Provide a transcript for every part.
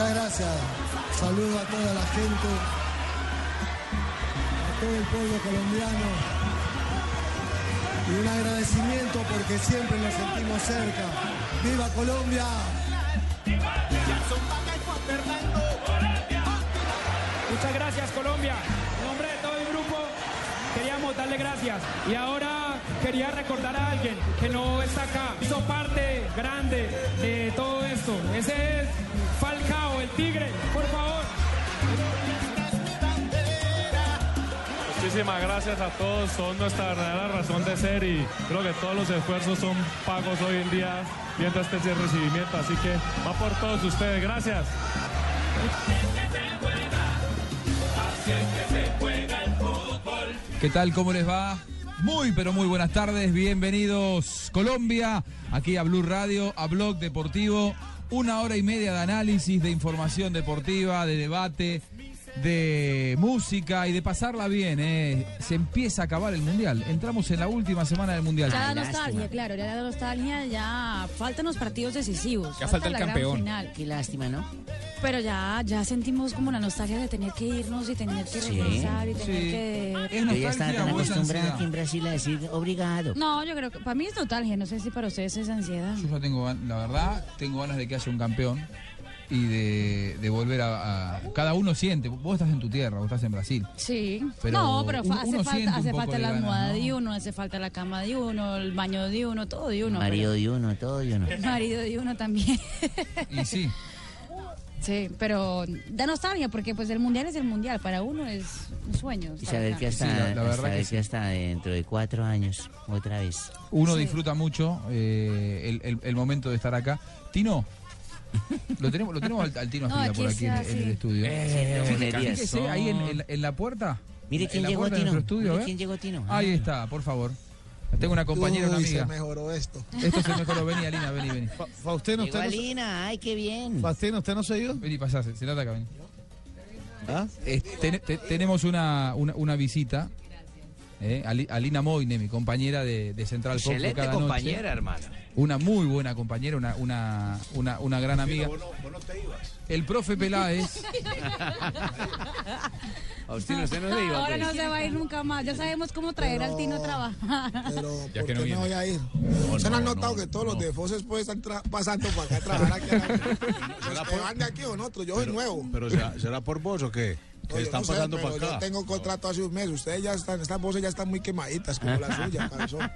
Muchas gracias. Saludo a toda la gente, a todo el pueblo colombiano. Y un agradecimiento porque siempre nos sentimos cerca. ¡Viva Colombia! Muchas gracias Colombia. Queríamos darle gracias. Y ahora quería recordar a alguien que no está acá. Hizo parte grande de todo esto. Ese es Falcao, el tigre. Por favor. Muchísimas gracias a todos, son nuestra verdadera razón de ser y creo que todos los esfuerzos son pagos hoy en día viendo este recibimiento, así que va por todos ustedes, gracias. ¿Qué tal? ¿Cómo les va? Muy, pero muy buenas tardes. Bienvenidos, Colombia, aquí a Blue Radio, a Blog Deportivo. Una hora y media de análisis, de información deportiva, de debate, de música y de pasarla bien. ¿eh? Se empieza a acabar el Mundial. Entramos en la última semana del Mundial. Ya da nostalgia, claro, ya da nostalgia, ya faltan los partidos decisivos. Ya falta el la gran campeón. final. Qué lástima, ¿no? Pero ya, ya sentimos como la nostalgia de tener que irnos y tener que Sí. regresar y tener Sí. que... Es Yo ya estaba tan acostumbrada aquí en Brasil a decir obrigado. No, yo creo que para mí es nostalgia, no sé si para ustedes es ansiedad. Yo ya tengo, la verdad, tengo ganas de que haya un campeón y de, de volver a, a- Cada uno siente. Vos estás en tu tierra, vos estás en Brasil. Sí, Pero no, pero uno- hace uno falta, hace falta la ganas, almohada ¿no? de uno, hace falta la cama de uno, el baño de uno, todo de uno. Marido de uno, todo de uno. marido de uno también. Y sí, sí, pero da nostalgia porque pues el mundial es el mundial, para uno es un sueño. Y saber que hasta, Sí, la- la verdad saber que que sí. hasta dentro de cuatro años, otra vez. uno Sí. disfruta mucho eh, el, el- el momento de estar acá. Tino, lo tenemos, lo tenemos al, al Tino No, Asprilla aquí por aquí en, en el estudio. Eh, monerías. Fíjese ahí en, en la- en la puerta. Mire quién la llegó, Tino. estudio, Mire ¿eh? quién llegó, Tino. Ahí está, por favor. Tengo una compañera, una Uy, se amiga. mejoró esto. Esto se mejoró. Vení, Alina, vení, vení. Fa- Faustino, Llegó usted no, se- Alina, ay, qué bien. Faustino, ¿usted no se ido? Vení, pasá, se, se nota acá, vení. ¿Ah? Eh, ten- te- tenemos una, una, una visita. Eh, Ali- Alina Moine, mi compañera de, de Central de Excelente cada compañera, noche. hermano. Una muy buena compañera, una, una, una, una gran amiga. El profe Peláez. Faustino, usted no se iba. Ahora pues. no se va a ir nunca más, ya sabemos cómo traer al Tino a trabajar. Pero Ya ¿por que qué no me viene. voy a ir? ¿Se no han notado que todos los de Foses pueden estar pasando para acá a trabajar aquí? que van de aquí o nosotros, yo soy nuevo. Pero será, será por vos o qué? Que Oye, están no sé, pasando para acá. Yo tengo contrato hace un mes. Ustedes ya están, estas voces ya están muy quemaditas como la suya, cabezón.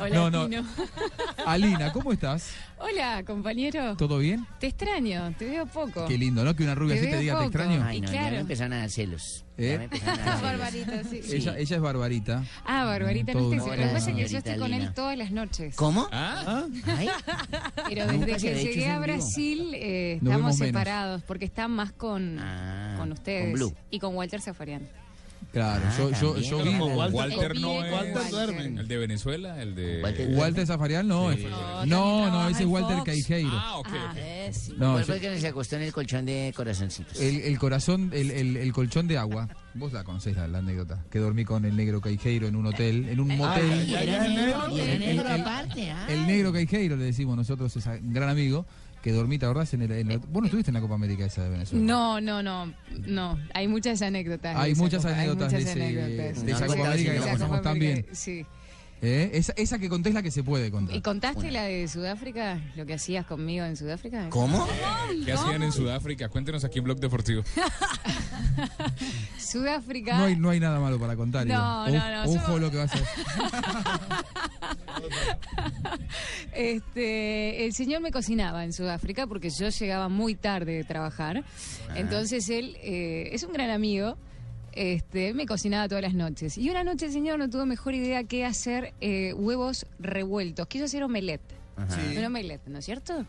Hola, No, no. Tino. Alina, ¿cómo estás? Hola, compañero. ¿Todo bien? Te extraño, te veo poco. Qué lindo, ¿no? Que una rubia Te así te diga te extraño. Ay, no, ya claro. me empezaron a dar celos. ¿Eh? Barbarita, sí. Sí. Ella, ella es Barbarita. Ah, Barbarita, no sé. Lo que pasa es que yo estoy con él todas las noches. ¿Cómo? ¿Ah? Ay, Pero desde que llegué a. Brasil eh, estamos vemos menos. separados porque está más con, Ah, con ustedes. con Blue. Y con Walter Zafarian. Claro, Ah, yo, yo, yo vi. Walter, Walter El no es. Walter duermen. El de Venezuela, el de. Walter- Walter Zafarian no. Sí. es- No, No, ese es Walter Fox. Caijeiro. Ah, ok. Ah, sí. No, ¿Cuál fue el que se acostó en el colchón de corazoncitos? el, el corazón, el, el, el colchón de agua. Vos la conocés la, la anécdota. Que dormí con el negro Caijeiro en un hotel, en un motel. Y era negro, y era El- negro el- aparte. El negro Caijeiro, le decimos nosotros, es un gran amigo, que dormí, ¿te acordás? En el, en el- vos no estuviste en la Copa América esa de Venezuela. No, no, no, no. Hay muchas anécdotas. Hay muchas anécdotas de esa Copa América que la pasamos tan bien. Sí. ¿Eh? Esa, esa que contés la que se puede contar. ¿Y contaste la de Sudáfrica? ¿Lo que hacías conmigo en Sudáfrica? ¿Cómo? ¿Qué hacían en Sudáfrica? Cuéntenos aquí en Blog Deportivo. Sudáfrica. No hay, no hay nada malo para contar. No, no, no, Ojo yo- lo que vas a Este, el señor me cocinaba en Sudáfrica porque yo llegaba muy tarde de trabajar. Entonces él eh, es un gran amigo. Este, me cocinaba todas las noches. Y una noche el señor no tuvo mejor idea que hacer eh, huevos revueltos. Quiso hacer omelette. Sí. un omelette, ¿no es cierto?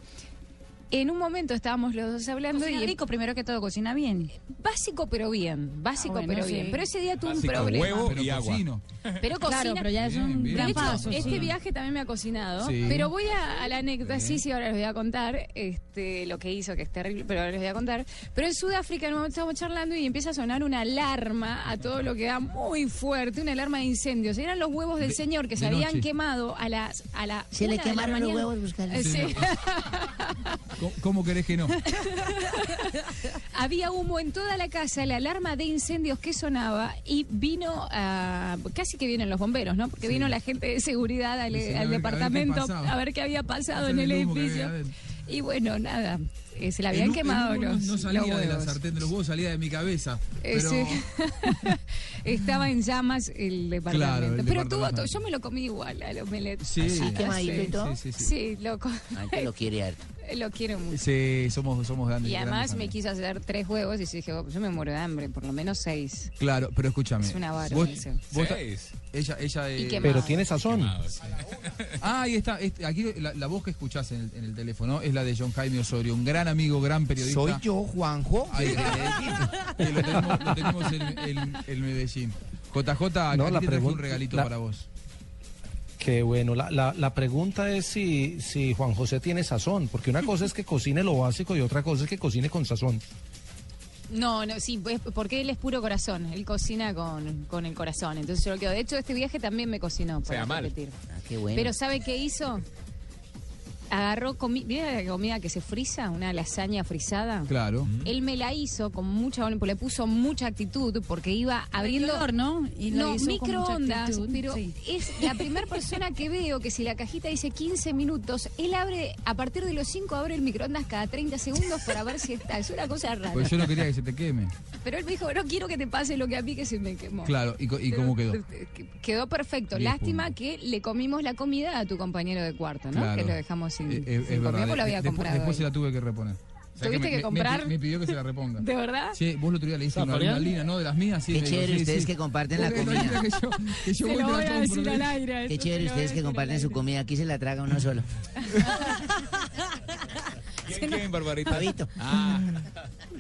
En un momento estábamos los dos hablando Cocina y rico, primero que todo, cocina bien. básico pero bien, básico Ah, bueno, pero sí. bien. Pero ese día tuve un problema. huevo Pero y agua. cocino. Pero cocina. Claro, pero ya es Bien, un bien. De gran hecho, paso. este sí. viaje también me ha cocinado, Sí. pero voy a, a la anécdota, sí, sí, ahora les voy a contar este, lo que hizo, que es terrible, pero ahora les voy a contar. Pero en Sudáfrica en un momento estábamos charlando y empieza a sonar una alarma a todo lo que da muy fuerte, una alarma de incendios. Eran los huevos del De- señor que se habían noche. quemado a las a la Se le quemaron los huevos, buscalo. ¿Cómo, cómo querés que no? Había humo en toda la casa, la alarma de incendios que sonaba y vino a, casi que vienen los bomberos, ¿no? Porque vino la gente de seguridad al, Sí, a ver- al a ver qué departamento a ver qué había pasado en el edificio. Y bueno, nada, eh, se le habían El quemado el no- los salía de la sartén de los huevos, salía de mi cabeza. Eh, Pero... sí. Estaba en llamas el departamento. Claro, el Pero tuvo todo, yo me lo comí igual al omelette. Sí, Así sí, sí, sí, sí. Sí, loco. Antes lo quiere harto. Lo quiero mucho. Sí, somos, somos grandes. Y además grandes me quiso hacer tres huevos y dije, oh, yo me muero de hambre, por lo menos seis. Claro, pero escúchame. Es una vara Vos- eso. vos Seis. ella, ella. Eh. Pero tiene sazón. Ah, ahí está. este, aquí la, la voz que escuchás en el, en el teléfono es la de John Jaime Osorio, un gran amigo, gran periodista. Soy yo, Juanjo. Ahí, que lo tenemos, lo tenemos en, en- en Medellín. JJ, acá No, la te un regalito la- para vos. Qué bueno. La, la, la pregunta es si, si Juan José tiene sazón, porque una cosa es que cocine lo básico y otra cosa es que cocine con sazón. No, no, sí, pues, porque él es puro corazón, él cocina con, con el corazón, entonces yo lo quedo. De hecho, este viaje también me cocinó, para Sea mal. repetir. Ah, qué bueno. Pero ¿sabe qué hizo? Agarró comida, ¿vieron la comida que se frisa? Una lasaña frisada. Claro. Él me la hizo con mucha, le puso mucha actitud porque iba abriendo horno y lo no, hizo con mucha microondas, pero sí. es la primera persona que veo que si la cajita dice 15 minutos, él abre, a partir de los 5 abre el microondas cada 30 segundos para ver si está. Es una cosa rara. Pues yo no quería que se te queme. Pero él me dijo, no quiero que te pase lo que a mí que se me quemó. Claro, ¿y, cómo quedó? Quedó perfecto. Lástima puntos. que le comimos la comida a tu compañero de cuarto, ¿no? Claro. Que lo dejamos sin, Eh, eh, sin es verdad. lo había Después- comprado. Después se la tuve que reponer. O sea, ¿Tuviste me- que me- comprar? Me, pidió que se la reponga. ¿De verdad? Sí, vos el otro día le hiciste una adrenalina, ¿no? De las mías, sí. Qué chévere sí, ustedes sí. que comparten la comida. que yo, que yo Se lo vuelva voy a decir al aire. Qué chévere lo ustedes que comparten su comida. Aquí se la traga uno solo. ¿Quién, quién, Barbarita? Pavito. Ah,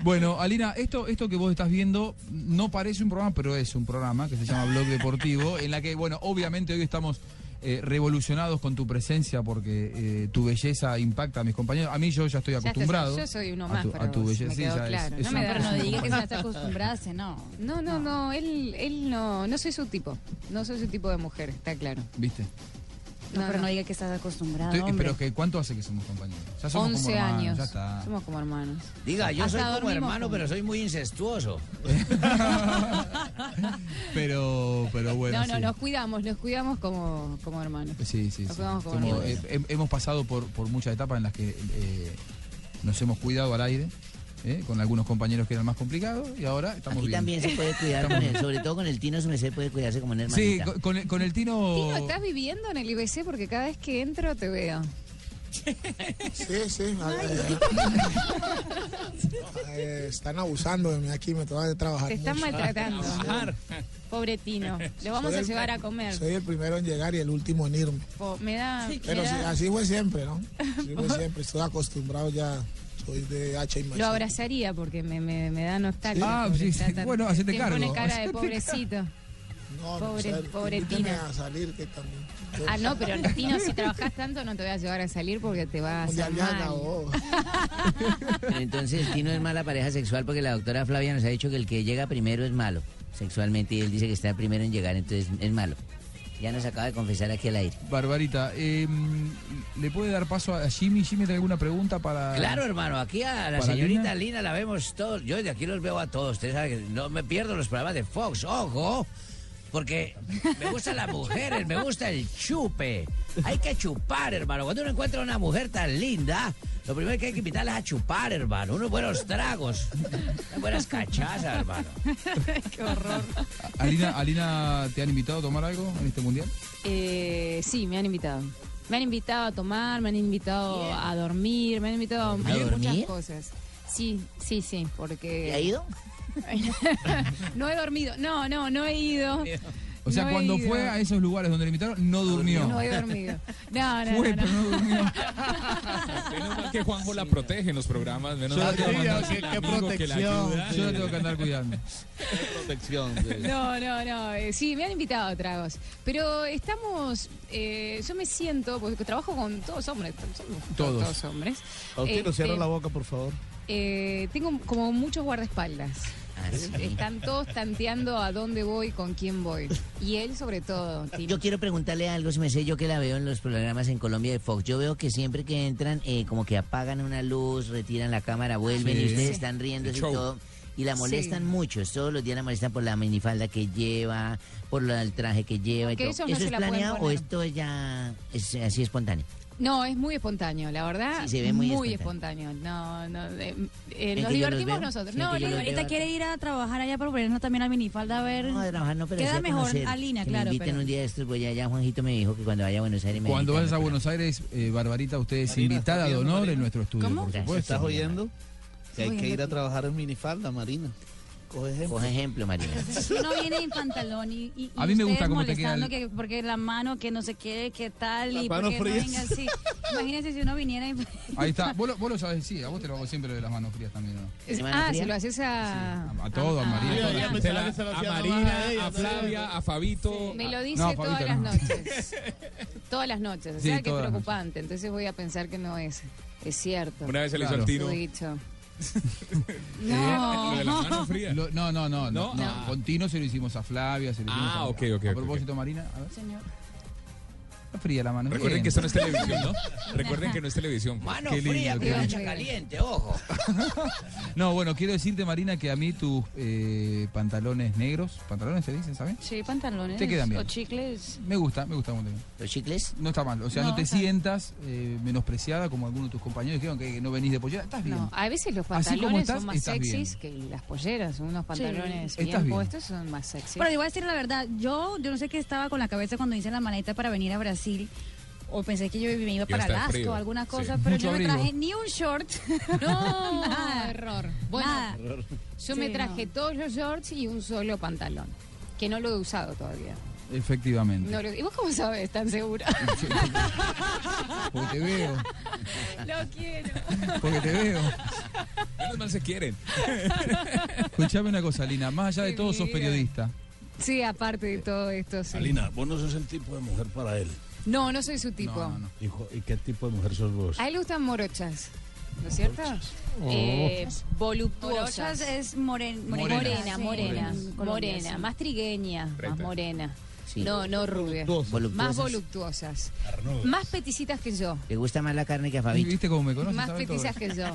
Bueno, Alina, esto, esto que vos estás viendo no parece un programa, pero es un programa que se llama Blog Deportivo, en la que, bueno, obviamente hoy estamos eh, revolucionados con tu presencia porque eh, tu belleza impacta a mis compañeros. A mí yo ya estoy Ya acostumbrado. yo soy uno a más tu, para a tu vos, belleza. me quedó ya claro. es No me da- Pero no diga que ya compañero. está acostumbrada, no. No, no, no, él, él no, no soy su tipo. No soy su tipo de mujer, está claro. ¿Viste? No, No, pero no. diga que estás acostumbrado, Estoy- pero que ¿cuánto hace que somos compañeros? Ya somos como 11 hermanos, años. Ya está. Somos como hermanos. Diga, yo Hasta soy como hermano, pero soy muy incestuoso. pero, pero bueno. no, no, sí. nos cuidamos, nos cuidamos como, como hermanos. Sí, sí, Nos sí. cuidamos como Somos- hermanos. eh, he- hemos pasado por, por muchas etapas en las que eh, nos hemos cuidado al aire, eh, con algunos compañeros que eran más complicados, y ahora estamos Aquí bien. también se puede cuidar con él, sobre todo con el Tino se puede cuidarse como una Sí, hermanita. con, con el, con el Tino... Tino, ¿estás viviendo en el IBC? Porque cada vez que entro te veo. Sí, sí. eh, están abusando de mí aquí, me tengo que trabajar. Te están mucho. maltratando. Pobre Tino. Lo vamos Soy a el- llevar a comer. Soy el primero en llegar y el último en irme. Po- me da. me Pero sí, así fue siempre, ¿no? Así fue siempre. Estoy acostumbrado ya. Soy de H y Lo abrazaría porque me, me, me da nostalgia. Ah, sí, está sí. tan- Bueno, hacete te cargo. pone cara de pobrecito. No, Pobre- no, pobre Tina. a salir que también. Ah, no, pero Tino, si trabajas tanto no te voy a llevar a salir porque te va a hacer mal. Pero entonces el Tino es mala pareja sexual porque la doctora Flavia nos ha dicho que el que llega primero es malo sexualmente y él dice que está primero en llegar, entonces es malo. Ya nos acaba de confesar aquí al aire. Barbarita, eh, ¿le puede dar paso a Jimmy? ¿Jimmy tiene alguna pregunta para...? Claro, hermano, aquí a la ¿Para señorita Lina? Lina la vemos todos. Yo de aquí los veo a todos. Ustedes saben que no me pierdo los programas de Fox, ojo. Porque me gustan las mujeres, me gusta el chupe. Hay que chupar, hermano. Cuando uno encuentra una mujer tan linda, lo primero que hay que invitarla es a chupar, hermano. Unos buenos tragos, unas buenas cachazas, hermano. Qué horror. Alina, Alina, ¿te han invitado a tomar algo en este mundial? Eh, sí, me han invitado. Me han invitado a tomar, me han invitado a dormir, me han invitado a, muchas dormir? cosas. Sí, sí, sí, porque... ¿Y ha ido? no he dormido. No, no, no he ido. O sea, No cuando fue a esos lugares donde le invitaron, no durmió. No he dormido. No, no, Fue, no, no. pero no durmió. Menos mal que Juanjo la protege en los programas. Menos Yo la mal que qué- qué que la ayuda. Yo la tengo que andar cuidando. protección. No, no, no. eh, sí, me han invitado a tragos. Pero estamos. eh, yo me siento. Porque trabajo con todos hombres. Somos Todos. todos hombres. Faustino, Este, cierra la boca, por favor. eh, tengo como muchos guardaespaldas. Ah, sí. Están todos tanteando a dónde voy, con quién voy. Y él, sobre todo. Yo quiero preguntarle algo, si me sé yo que la veo en los programas en Colombia de Fox. Yo veo que siempre que entran, eh, como que apagan una luz, retiran la cámara, vuelven Sí. y ustedes Sí. están riendo y todo. Y la molestan Sí. mucho. Todos los días la molestan por la minifalda que lleva, por la- el traje que lleva y todo. no ¿Eso es planeado o esto es ya es así espontáneo? No, es muy espontáneo, la verdad. Sí, se ve muy espontáneo. No, no. eh, eh, ¿En nos divertimos nosotros. ¿En No, Ahorita quiere ir a trabajar allá para ponernos también a minifalda a ver. No, de trabajar no, pero Queda mejor conocer. a línea, Que claro. Me inviten pero- un día de estos, voy allá. Juanjito me dijo que cuando vaya a Buenos Aires me Cuando vayas a Buenos Aires, eh, Barbarita, usted es Marina, invitada ¿estás de honor Marina? en nuestro estudio, ¿Cómo? por supuesto. ¿Estás oyendo? Que hay que ir a trabajar en minifalda, Marina. Coge ejemplo. Coge ejemplo, Marina. Si uno viene en pantalón y, y- y A mí me gusta cómo te queda el- que porque la mano que no sé qué, qué tal Las y manos porque no frías. venga así. Imagínense si uno viniera y Ahí está. Vos lo, vos lo sabés, sí, a vos te lo hago siempre lo de las manos frías también, ¿no? Es- ¿De mano ah, se lo haces a. A todo, a María. Sí, a Se que se lo a Marina, a a ¿no? Flavia, a Fabito. Me lo dice No, todas las no. noches. todas las noches. O Sí, sea que es todas las preocupante. Entonces voy a pensar que no es. Es cierto. Una vez se le hizo al Su Lo de las No. Lo- no, no, no, no, ¿No? no. Ah. Con Tino se lo hicimos a Flavia, se lo hicimos Ah, a, ok, ok, a ok, propósito, Marina, a ver. Señor. Fría la mano. Recuerden Bien. que esto no es televisión, ¿no? Recuerden que no es televisión. Mano Qué lindo, fría, plancha caliente, ojo. No, bueno, quiero decirte, Marina, que a mí tus eh, pantalones negros, pantalones se dicen, ¿sabes? Sí, pantalones. Te quedan bien. O chicles. Me gusta, me gusta mucho. ¿Los chicles? No está mal, o sea, no, No, te está bien. sientas eh, menospreciada como algunos de tus compañeros dijeron que no venís de pollera. Estás bien. No, a veces los pantalones estás, son más sexys que las polleras. Unos pantalones Estás bien, bien. puestos son más sexys. Pero yo voy a decir la verdad, yo, yo no sé qué estaba con la cabeza cuando hice la maleta para venir a Brasil. O pensé que yo me iba para Alaska o alguna sí. cosa, pero Mucho yo no me traje ni un short. No, Nada. error. Bueno, Nada. yo me Sí, traje no. todos los shorts y un solo pantalón. Que no lo he usado todavía. Efectivamente. No ¿Y vos cómo sabes tan segura? Porque te veo, lo quiero. porque te veo. Menos mal se quieren. Escuchame una cosa, Lina, más allá de Qué todo sos periodista. Sí, aparte de todo esto, sí. Alina, vos no sos el tipo de mujer para él. No, no soy su tipo. No, no. Hijo, ¿Y qué tipo de mujer sos vos? A él le gustan morochas, ¿no es cierto? Eh, voluptuosas. Morochas es moren, Morena, morena. morena, sí, en Colombia, morena, más trigueña, más morena. Sí. No, no rubia. Más Voluptuosas. Más peticitas que yo. ¿Te gusta más la carne que a ¿Y Fabito? ¿Viste cómo me conoces? Más peticias que yo.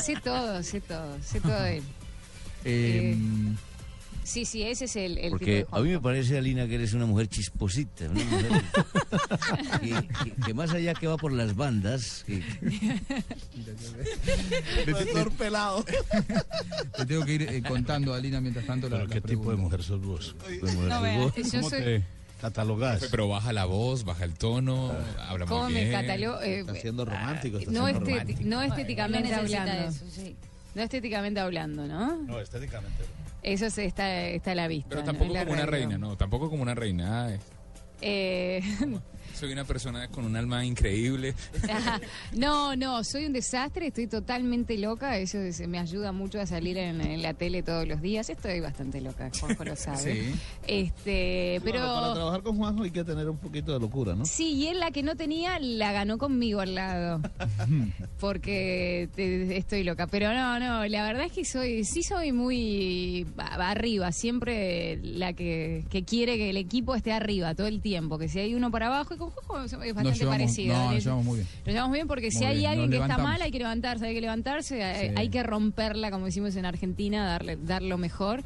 Sé todo, sé todo, sé todo de él. Eh, Sí, sí, ese es el, el Porque tipo a mí me parece, Alina, que eres una mujer chisposita, una mujer que, que- que más allá que va por las bandas, que- Doctor pelado. te tengo que ir eh, contando a Lina mientras tanto la, ¿Pero la qué tipo de mujer sos vos? ¿Qué mujer No, sos vea, vos? yo ¿Cómo soy- te catalogás? Pero baja la voz, baja el tono, habla ¿Cómo muy me bien. catalogo? Eh, Está siendo romántico. Está no, siendo romántico. no estéticamente hablando. eso, sí. No estéticamente hablando, ¿no? No, estéticamente. Eso está, está a la vista. Pero tampoco como una reina, no, tampoco como una reina. Ay, Eh, soy una persona con un alma increíble. No, no, soy un desastre, estoy totalmente loca, eso es- me ayuda mucho a salir en, en la tele todos los días, estoy bastante loca, Juanjo lo sabe. Sí. Este, Pero... para trabajar con Juanjo hay que tener un poquito de locura, ¿no? sí, y él la que no tenía la ganó conmigo al lado, porque te- estoy loca, pero no, no, la verdad es que soy, sí soy muy arriba, siempre la que, que quiere que el equipo esté arriba todo el tiempo, que si hay uno para abajo, y con Juanjo es bastante Nos llevamos, parecido. no, nos llevamos muy bien. Lo llevamos bien porque si hay bien, alguien nos que está mal, hay que levantarse, hay que levantarse, hay- Sí. hay que romperla, como decimos en Argentina, darle, dar lo mejor.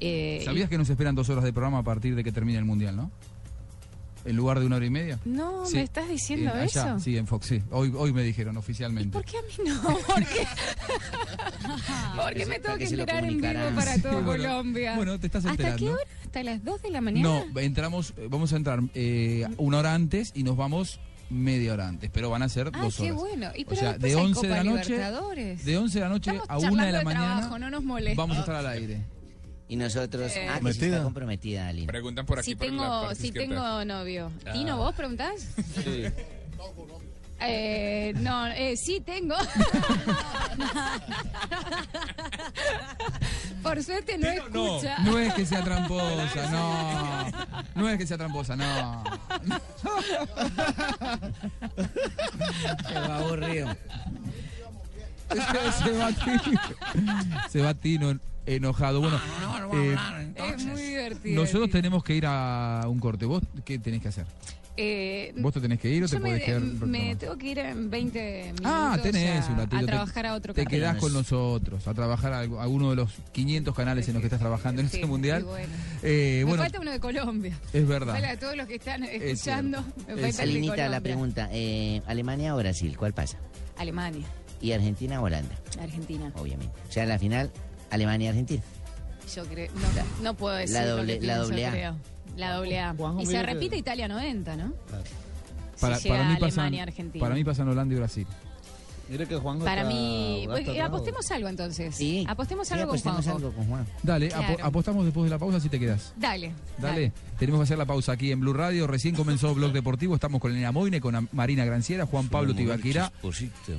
Eh, ¿Sabías que nos esperan dos horas de programa a partir de que termine el mundial, no? En lugar de una hora y media. No, Sí. ¿me estás diciendo Eh, allá, eso? Sí, en Fox, sí. Hoy, hoy me dijeron oficialmente. ¿Por qué a mí no? ¿Por qué? ¿Por qué me tengo que enterar en vivo para todo Sí, bueno. Colombia? Bueno, te estás ¿Hasta qué enterando. hora? ¿Hasta las 2 de la mañana? No, entramos, eh, vamos a entrar eh, una hora antes y nos vamos media hora antes, pero van a ser Ah, dos qué horas. bueno. Y o sea, de hay 11 de la noche, de 11 de la noche Estamos a 1 de la mañana trabajo, no nos molesta. vamos a estar al aire. Y nosotros, Eh. ah, que sí está comprometida, Alina. Preguntan por aquí Si por la tengo, izquierda. tengo novio. Ah. ¿Tino, vos preguntás? Sí. Eh, no, eh, sí tengo. Por suerte no escucha. no es que sea tramposa, no. No es que sea tramposa, no. Qué aburrido. se va Tino, se va Tino enojado. Bueno, eh, Es muy divertido. nosotros tenemos que ir a un corte. ¿Vos qué tenés que hacer? Eh, ¿Vos te tenés que ir o te yo me, podés quedar? me tengo que ir en 20 minutos Ah, tenés a, un ratito. a te- trabajar a otro Te canal. quedás con nosotros, a trabajar a algu- alguno de los 500 canales en los que estás trabajando en Sí, este mundial. sí, bueno. Eh, me bueno, falta uno de Colombia. es verdad. Me falta de todos los que están escuchando. Me Es falta el de Alinita, Colombia. la pregunta, eh, ¿Alemania o Brasil? ¿Cuál pasa? Alemania, ¿Y Argentina o Holanda? Argentina. Obviamente. O sea, la final, Alemania-Argentina. Yo creo, no, no puedo decir La doble- la doble A. creo. La doble A. Juanjo, y se repite Italia 90, ¿no? para, si para llega mí pasan, Alemania, Argentina. para mí pasan Holanda y Brasil. Mire que Juanjo Para mí, bravo. apostemos algo entonces. Sí. Apostemos Sí, algo con apostemos algo con Juan. Dale, Claro. apostamos después de la pausa si te quedas. Dale. Dale. Tenemos que hacer la pausa aquí en Blue Radio. Recién comenzó Blog Deportivo. Estamos con Elena Moine, con Marina Granciera, Juan Pablo Tibaquirá,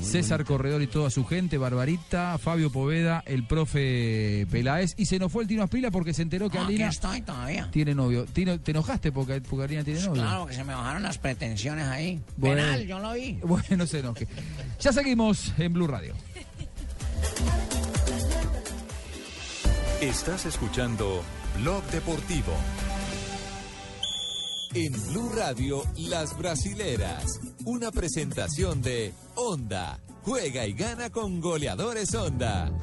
César Corredor y toda su gente, Barbarita, Fabio Poveda, el profe Peláez. Y se nos fue el Tino Aspila porque se enteró que aquí Alina estoy todavía. tiene novio. Tino, ¿Te enojaste porque, porque Alina tiene novio? Claro, que se me bajaron las pretensiones ahí. Bueno. Penal, yo lo vi. Bueno, no se enoje. Ya seguimos en Blue Radio. Estás escuchando Blog Deportivo. En Blue Radio, Las Brasileras. Una presentación de Honda. Juega y gana con goleadores Honda.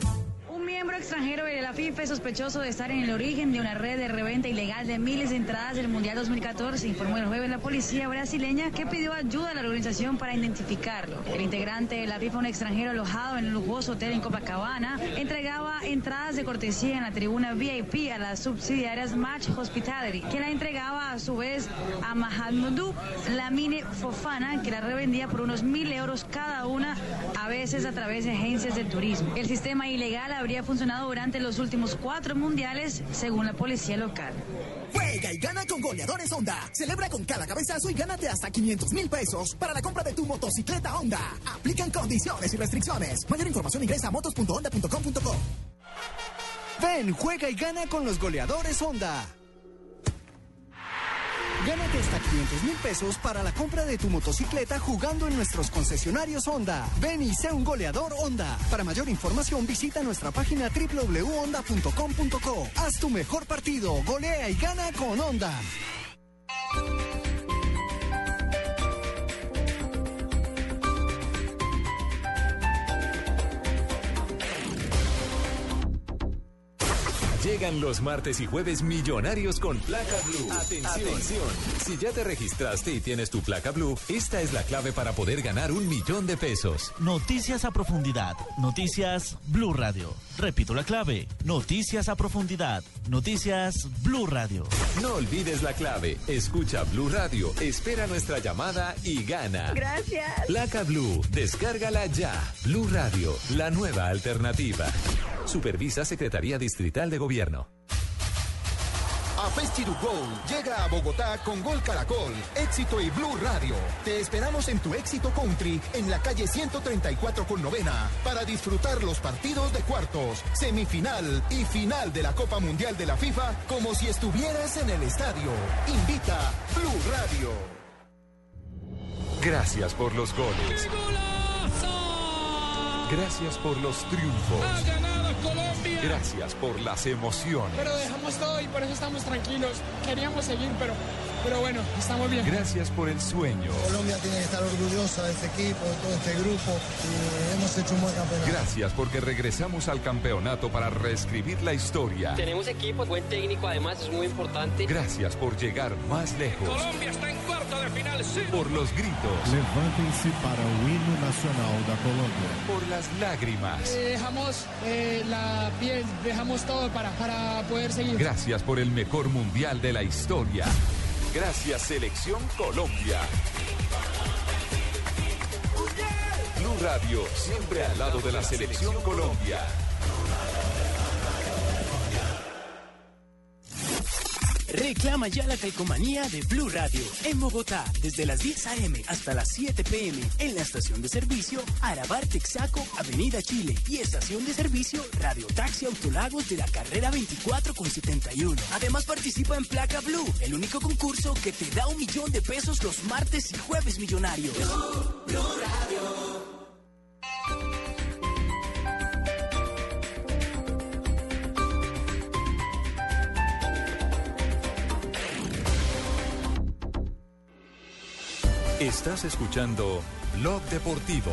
Miembro extranjero de la FIFA es sospechoso de estar en el origen de una red de reventa ilegal de miles de entradas del Mundial 2014, informó el jueves la policía brasileña que pidió ayuda a la organización para identificarlo. El integrante de la FIFA, un extranjero alojado en un lujoso hotel en Copacabana, entregaba entradas de cortesía en la tribuna VIP a las subsidiarias Match Hospitality, que la entregaba a su vez a Mahamadou Lamine Fofana, que la revendía por unos mil euros cada una, a veces a través de agencias de turismo. El sistema ilegal habría funcionado durante los últimos cuatro mundiales, según la policía local. Juega y gana con goleadores Honda. Celebra con cada cabezazo y gánate hasta 500 mil pesos para la compra de tu motocicleta Honda. Aplican condiciones y restricciones. Mayor información ingresa a motos.honda.com.co. Ven, juega y gana con los goleadores Honda. Gánate hasta 500 mil pesos para la compra de tu motocicleta jugando en nuestros concesionarios Honda. Ven y sé un goleador Honda. Para mayor información visita nuestra página www.honda.com.co. Haz tu mejor partido, golea y gana con Honda. Llegan los martes y jueves millonarios con placa blue. Atención. Si ya te registraste y tienes tu placa blue, esta es la clave para poder ganar un millón de pesos. Noticias a profundidad. Noticias Blue Radio. Repito la clave. Noticias a profundidad. Noticias Blue Radio. No olvides la clave. Escucha Blue Radio, espera nuestra llamada y gana. Gracias. Placa Blue, descárgala ya. Blue Radio, la nueva alternativa. Supervisa Secretaría Distrital de Gobierno. A Festiru Gol llega a Bogotá con Gol Caracol, Éxito y Blue Radio. Te esperamos en tu Éxito Country en la calle 134 con novena para disfrutar los partidos de cuartos, semifinal y final de la Copa Mundial de la FIFA como si estuvieras en el estadio. Invita Blue Radio. Gracias por los goles. Gracias por los triunfos. ganado Colombia! Gracias por las emociones. Pero dejamos todo y por eso estamos tranquilos. Queríamos seguir, pero, pero bueno, estamos bien. Gracias por el sueño. Colombia tiene que estar orgullosa de este equipo, de todo este grupo. Y hemos hecho un buen campeonato. Gracias porque regresamos al campeonato para reescribir la historia. Tenemos equipo, buen técnico, además es muy importante. Gracias por llegar más lejos. Colombia está en Por los gritos. Levntem-se para o hino nacional da Colômbia. Por las lágrimas. Eh, dejamos eh, la piel, dejamos todo para, para poder seguir. Gracias por el mejor mundial de la historia. Gracias Selección Colombia. Blue Radio, siempre al lado de la Selección Colombia. Reclama ya la calcomanía de Blue Radio en Bogotá desde las 10 a.m. hasta las 7 p.m. en la estación de servicio Arabar Texaco, Avenida Chile y estación de servicio Radio Taxi Autolagos de la carrera 24 con 71. Además participa en Placa Blue, el único concurso que te da un millón de pesos los martes y jueves millonarios. Estás escuchando Blog Deportivo.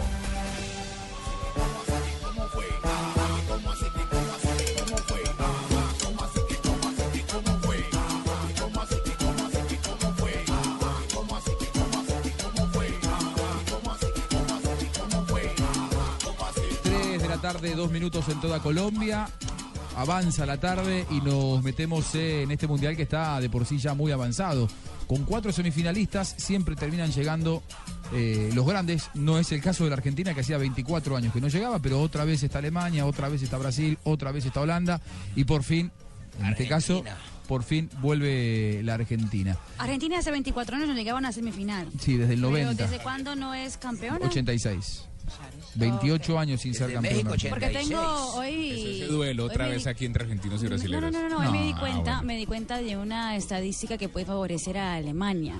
Tres de la tarde, dos minutos en toda Colombia. Avanza la tarde y nos metemos en este mundial que está de por sí ya muy avanzado. Con cuatro semifinalistas siempre terminan llegando eh, los grandes. No es el caso de la Argentina que hacía 24 años que no llegaba, pero otra vez está Alemania, otra vez está Brasil, otra vez está Holanda y por fin, en este caso, por fin vuelve la Argentina. Argentina hace 24 años no llegaban a semifinal. Sí, desde el Pero 90. ¿Desde cuándo no es campeona? 86. 28 años sin ser campeón. Porque tengo hoy... Ese duelo otra vez di- aquí entre argentinos y No, brasileños. no, no, no, hoy me di Ah, cuenta, bueno. me di cuenta de una estadística que puede favorecer a Alemania.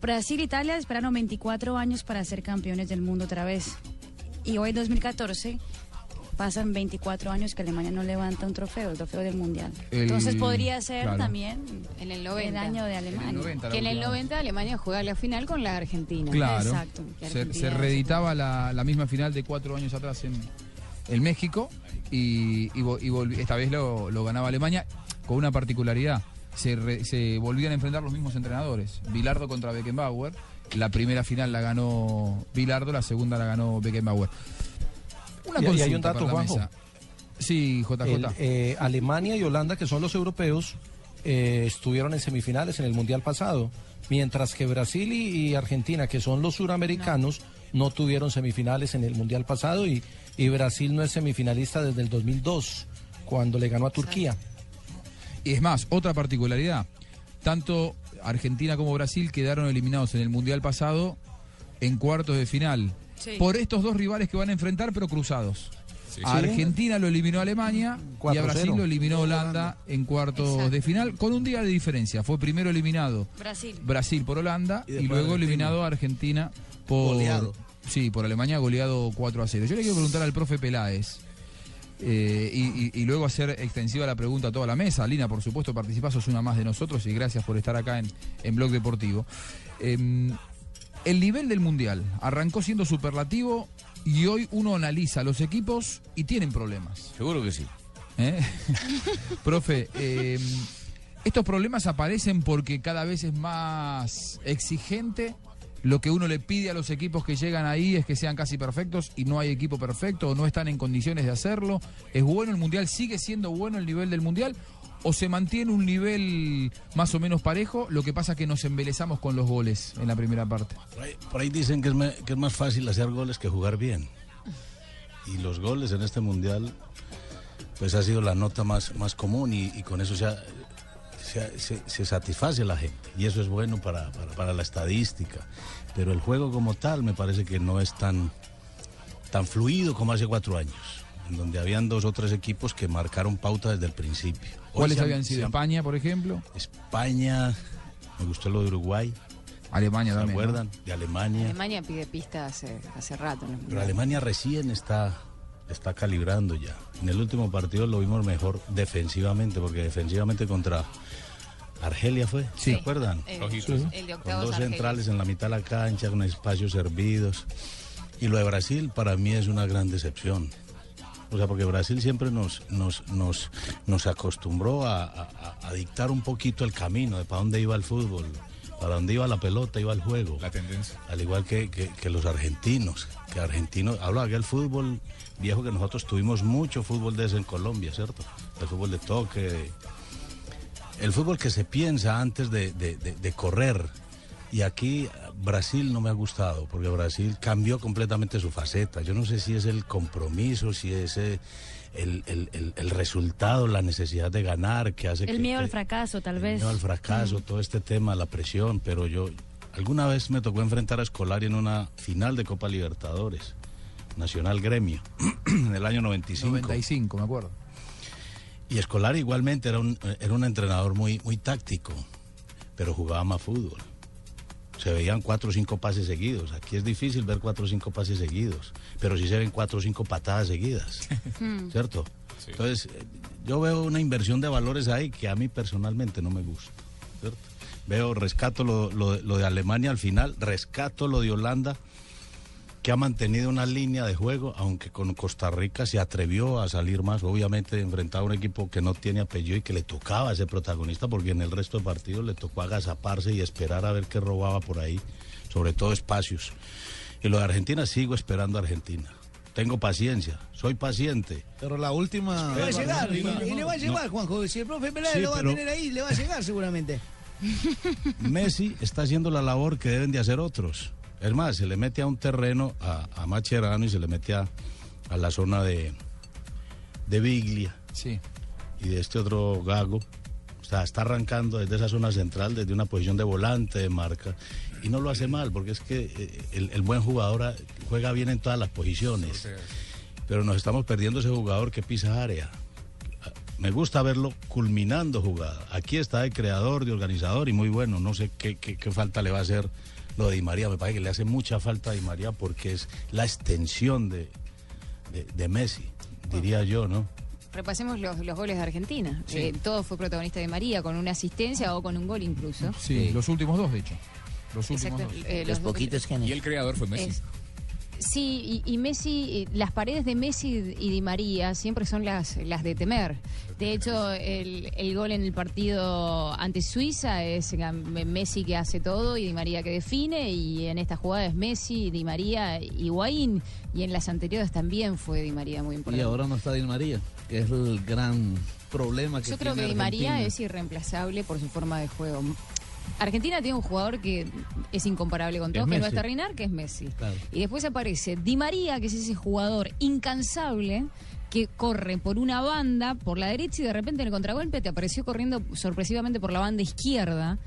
Brasil e Italia esperaron 24 años para ser campeones del mundo otra vez. Y hoy 2014 pasan 24 años que Alemania no levanta un trofeo, el trofeo del mundial. El- Entonces podría ser claro. también En el el 90. año de Alemania. que en el 90 Alemania juega la final con la Argentina. Claro. Exacto. Se, se reeditaba la, la misma final de cuatro años atrás en, en México y, y vo- y volvi- esta vez lo, lo ganaba Alemania con una particularidad. Se, re- se volvían a enfrentar los mismos entrenadores. Bilardo contra Beckenbauer. La primera final la ganó Bilardo, la segunda la ganó Beckenbauer. Una Y- hay un dato, para Juanjo. Sí, JJ. El, eh, Alemania y Holanda, que son los europeos, eh, estuvieron en semifinales en el Mundial pasado, mientras que Brasil y, y Argentina, que son los suramericanos, no. tuvieron semifinales en el Mundial pasado y, y Brasil no es semifinalista desde el 2002, cuando le ganó a Turquía. Y es más, otra particularidad. Tanto Argentina como Brasil quedaron eliminados en el Mundial pasado en cuartos de final. Sí. Por estos dos rivales que van a enfrentar, pero cruzados. Sí. A Sí. Argentina lo eliminó Alemania y a 4-0. Brasil lo eliminó Holanda en cuartos de final con un día de diferencia. Fue primero eliminado Brasil. Brasil por Holanda Y luego Argentina. eliminado Argentina por Goleado. Sí, por Alemania goleado 4 a 0. Yo le quiero preguntar al profe Peláez. eh, y, y- y luego hacer extensiva la pregunta a toda la mesa. Lina, por supuesto, participás, sos una más de nosotros y gracias por estar acá en, en Blog Deportivo. Em, el nivel del Mundial arrancó siendo superlativo y hoy uno analiza los equipos y tienen problemas. Seguro que sí. ¿Eh? Profe, eh, estos problemas aparecen porque cada vez es más exigente. Lo que uno le pide a los equipos que llegan ahí es que sean casi perfectos y no hay equipo perfecto o no están en condiciones de hacerlo. ¿Es bueno el Mundial? ¿Sigue siendo bueno el nivel del Mundial? ¿O se mantiene un nivel más o menos parejo? Lo que pasa es que nos embelezamos con los goles en la primera parte. Por ahí, dicen que es, más fácil hacer goles que jugar bien. Y los goles en este mundial, pues ha sido la nota más, común y, con eso se, satisface la gente. Y eso es bueno para, para- para la estadística. Pero el juego como tal me parece que no es tan, tan fluido como hace cuatro años, en donde habían dos o tres equipos que marcaron pauta desde el principio. Hoy ¿Cuáles se han- habían sido? se han- España, por ejemplo. España, me gustó lo de Uruguay. Alemania ¿Se también, ¿no? acuerdan? De Alemania. Alemania pide pista hace, hace rato. ¿no? Pero Alemania recién está, está calibrando ya. En el último partido lo vimos mejor defensivamente, porque defensivamente contra Argelia fue, ¿se acuerdan? El- Ojitos. el de Con dos Argelia. centrales en la mitad de la cancha, con espacios servidos. Y lo de Brasil para mí es una gran decepción. O sea, porque Brasil siempre nos, nos, nos, nos acostumbró a, a- a- a dictar un poquito el camino de para dónde iba el fútbol, para dónde iba la pelota, iba el juego. La tendencia. Al igual que, que- que los argentinos, que argentinos, hablo de aquel fútbol viejo que nosotros tuvimos mucho fútbol de ese en Colombia, ¿cierto? El fútbol de toque, el fútbol que se piensa antes de, de- de- de correr. Y aquí Brasil no me ha gustado, porque Brasil cambió completamente su faceta. Yo no sé si es el compromiso, si es eh, el, el- el- el resultado, la necesidad de ganar que hace que... El miedo que- al fracaso, tal el vez. miedo al fracaso, todo este tema, la presión, pero yo alguna vez me tocó enfrentar a Escolari en una final de Copa Libertadores, Nacional Gremio, en el año 95. 95, me acuerdo. Y Escolar igualmente era un, era un entrenador muy, muy táctico, pero jugaba más fútbol. Se veían cuatro o cinco pases seguidos. Aquí es difícil ver cuatro o cinco pases seguidos, pero sí se ven cuatro o cinco patadas seguidas, ¿cierto? Entonces, eh, yo veo una inversión de valores ahí que a mí personalmente no me gusta, ¿cierto? Veo, rescato lo, lo- lo de Alemania al final, rescato lo de Holanda, que ha mantenido una línea de juego, aunque con Costa Rica se atrevió a salir más, obviamente enfrentar a un equipo que no tiene apellido y que le tocaba ser protagonista, porque en el resto de partidos le tocó agazaparse y esperar a ver qué robaba por ahí, sobre todo espacios. Y lo de Argentina, sigo esperando a Argentina. Tengo paciencia, soy paciente. Pero la última. Le va a llegar, y, Argentina, y le va a no. llegar, Juanjo. Si el profe Peláez Sí, lo va pero- a tener ahí, le va a llegar seguramente. Messi está haciendo la labor que deben de hacer otros. Es más, se le mete a un terreno a, a Macherano y se le mete a, a la zona de, de Biglia. Sí. Y de este otro Gago. O sea, está arrancando desde esa zona central, desde una posición de volante, de marca. Y no lo hace mal, porque es que eh, el, el buen jugador juega bien en todas las posiciones. Pero nos estamos perdiendo ese jugador que pisa área. Me gusta verlo culminando jugada. Aquí está de creador, de organizador y muy bueno. No sé qué, qué- qué falta le va a hacer lo de Di María. Me parece que le hace mucha falta a Di María porque es la extensión de, de, de Messi, diría yo, ¿no? Repasemos los, los goles de Argentina. Eh, todo fue protagonista de María, con una asistencia o con un gol incluso. Sí, los últimos dos, de hecho. Los últimos Exacto, dos. eh, los poquitos que han Y el creador fue Messi. Es- Sí, y, y Messi, las paredes de Messi y Di María siempre son las, las de temer. De hecho, el, el gol en el partido ante Suiza es eh, Messi que hace todo y Di María que define, y en esta jugada es Messi, Di María, Higuaín, y en las anteriores también fue Di María muy Y importante. ahora no está Di María, que es el gran problema que Yo creo que Di María es irreemplazable por su forma de juego. Argentina tiene un jugador que es incomparable con todos, es que no Messi. está Reinar, que es Messi. Claro. Y después aparece Di María, que es ese jugador incansable que corre por una banda, por la derecha, y de repente en el contragolpe te apareció corriendo sorpresivamente por la banda izquierda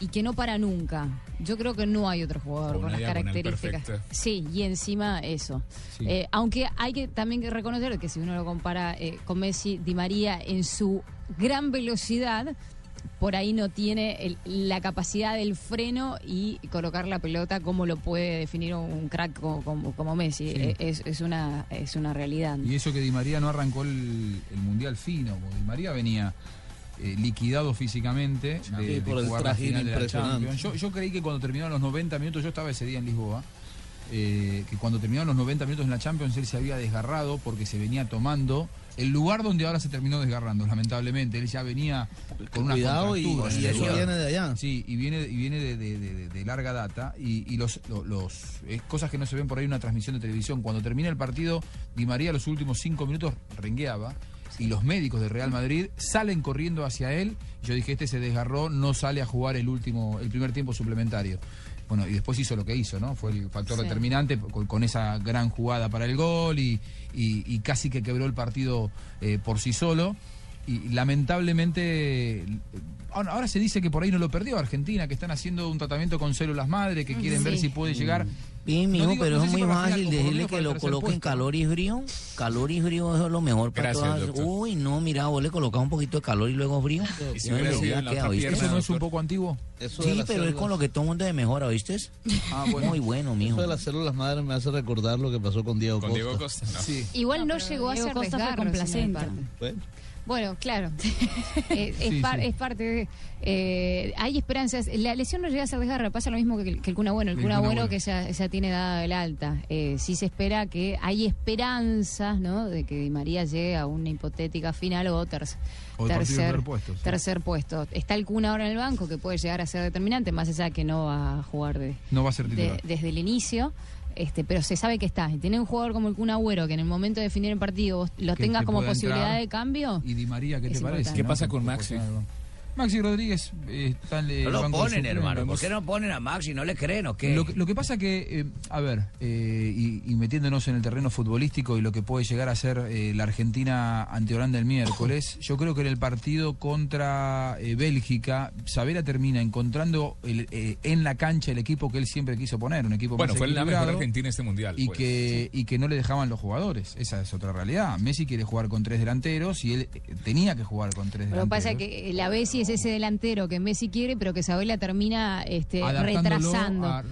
y que no para nunca. Yo creo que no hay otro jugador Con las características. Sí, y encima eso. Sí. Eh, aunque hay que también que reconocer que si uno lo compara eh, con Messi, Di María en su gran velocidad, por ahí no tiene el- la capacidad del freno y colocar la pelota como lo puede definir un crack como, como- como Messi. Sí. Eh, Es, es una, es una realidad. Y eso que Di María no arrancó el, el Mundial fino, porque Di María venía eh, liquidado físicamente de, Sí, de por el jugar la final de la. Champions. Yo, yo creí que cuando terminaron los 90 minutos, yo estaba ese día en Lisboa, eh, que cuando terminaron los 90 minutos en la Champions él se había desgarrado porque se venía tomando el lugar donde ahora se terminó desgarrando, lamentablemente. Él ya venía con una Cuidado y- eso lugar. viene de allá. Sí, y viene, y viene de, de- de- de- de larga data. Y, y los, lo- los es cosas que no se ven por ahí en una transmisión de televisión. Cuando termina el partido, Di María los últimos cinco minutos rengueaba. Y los médicos de Real Madrid salen corriendo hacia él. Yo dije, este se desgarró, no sale a jugar el último, el primer tiempo suplementario. Bueno, y después hizo lo que hizo, ¿no? Fue el factor Sí. determinante con, con esa gran jugada para el gol y, y- y casi que quebró el partido eh, por sí solo. Y lamentablemente, eh, ahora, se dice que por ahí no lo perdió Argentina, que están haciendo un tratamiento con células madre, que quieren ver si puede llegar. Bien, No mijo, digo- pero no es muy fácil decirle que el lo coloquen calor y frío. Calor y frío eso es lo mejor para Gracias, todas. doctor. Uy, no, mira, vos le colocas un poquito de calor y luego frío. Y si No, no, queda, pierna, ¿Eso no es un poco antiguo? Eso Sí, pero es células- con lo que todo mundo de mejora, ¿oíste? Ah, bueno. Muy bueno, mijo. Eso de las células madres me hace recordar lo que pasó con Diego Con Costa. Diego Costa. ¿no? Sí. Igual no, llegó a ser Costa fue con. Bueno, Bueno, claro. Eh, es, Sí, par- sí. es parte de. eh, hay esperanzas. La lesión no llega a ser desgarro. Pasa lo mismo que, el- que el Cuna Bueno. El, Cuna Bueno, que ya, ya tiene dada el alta. Eh, sí se espera que. Hay esperanzas, ¿no? De que Di María llegue a una hipotética final o ter- tercer, puesto, sí. tercer puesto. Está el Cuna ahora en el banco que puede llegar a ser determinante, más allá que no va a jugar de, No va a ser de- titular. desde el inicio. Este, pero se sabe que está. Y tiene un jugador como el Kun Agüero que en el momento de definir el partido vos lo Que tengas te como posibilidad entrar. de cambio. ¿Y Di María qué te parece? ¿Qué no? pasa con Maxi? Maxi Rodríguez eh, está en el No lo ponen, hermano. ¿Por qué no ponen a Maxi? ¿No le creen o qué? Lo, que- lo que pasa que, eh, a ver, eh, y, y metiéndonos en el terreno futbolístico y lo que puede llegar a ser eh, la Argentina ante Holanda el miércoles, yo creo que en el partido contra eh, Bélgica, Sabela termina encontrando el- eh, en la cancha el equipo que él siempre quiso poner, un equipo Bueno, más fue la mejor Argentina este mundial. y pues. que y que no le dejaban los jugadores. Esa es otra realidad. Messi quiere jugar con tres delanteros y él eh, tenía que jugar con tres Lo que delanteros. pasa es que la Bessi es ese delantero que Messi quiere, pero que Sabela termina este, retrasando.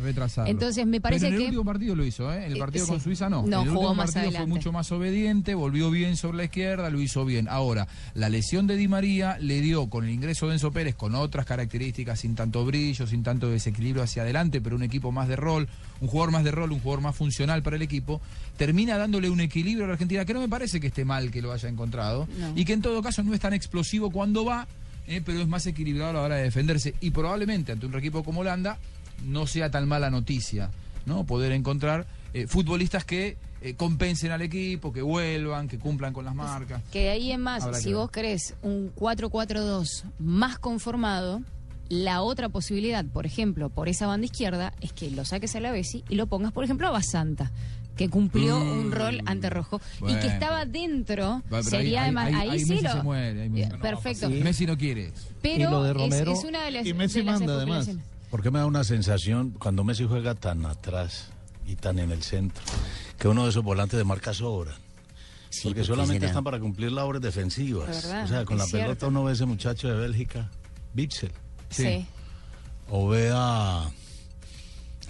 Entonces me parece Pero en el que último partido lo hizo, ¿eh? En el Eh, partido sí. con Suiza no. No, en el jugó último más partido adelante. fue mucho más obediente, volvió bien sobre la izquierda, lo hizo bien. Ahora, la lesión de Di María le dio con el ingreso de Enzo Pérez con otras características, sin tanto brillo, sin tanto desequilibrio hacia adelante, pero un equipo más de rol, un jugador más de rol, un jugador más funcional para el equipo, termina dándole un equilibrio a la Argentina que no me parece que esté mal que lo haya encontrado No. y que en todo caso no es tan explosivo cuando va, eh, pero es más equilibrado a la hora de defenderse y probablemente ante un equipo como Holanda no sea tan mala noticia, ¿no? Poder encontrar eh, futbolistas que eh, compensen al equipo, que vuelvan, que cumplan con las marcas. Que de ahí en más, Habrá si vos querés un 4-4-2 más conformado, la otra posibilidad, por ejemplo, por esa banda izquierda, es que lo saques a la Bessi y lo pongas, por ejemplo, a Basanta, que cumplió Mm. un rol ante rojo y Bueno. que estaba dentro, Va, pero sería ahí, además, ahí- ahí, ahí sí Messi lo... se muere. ahí Messi- Perfecto. Messi no quiere. Pero Y lo de es- Romero- es, una de las y Messi de las manda, además. Porque me da una sensación cuando Messi juega tan atrás y tan en el centro, que uno de esos volantes de marca sobran. Sí, porque porque solamente será. están para cumplir labores defensivas. ¿Verdad? O sea, con la pelota uno ve ese muchacho de Bélgica, Bitzel. Sí. O ve a...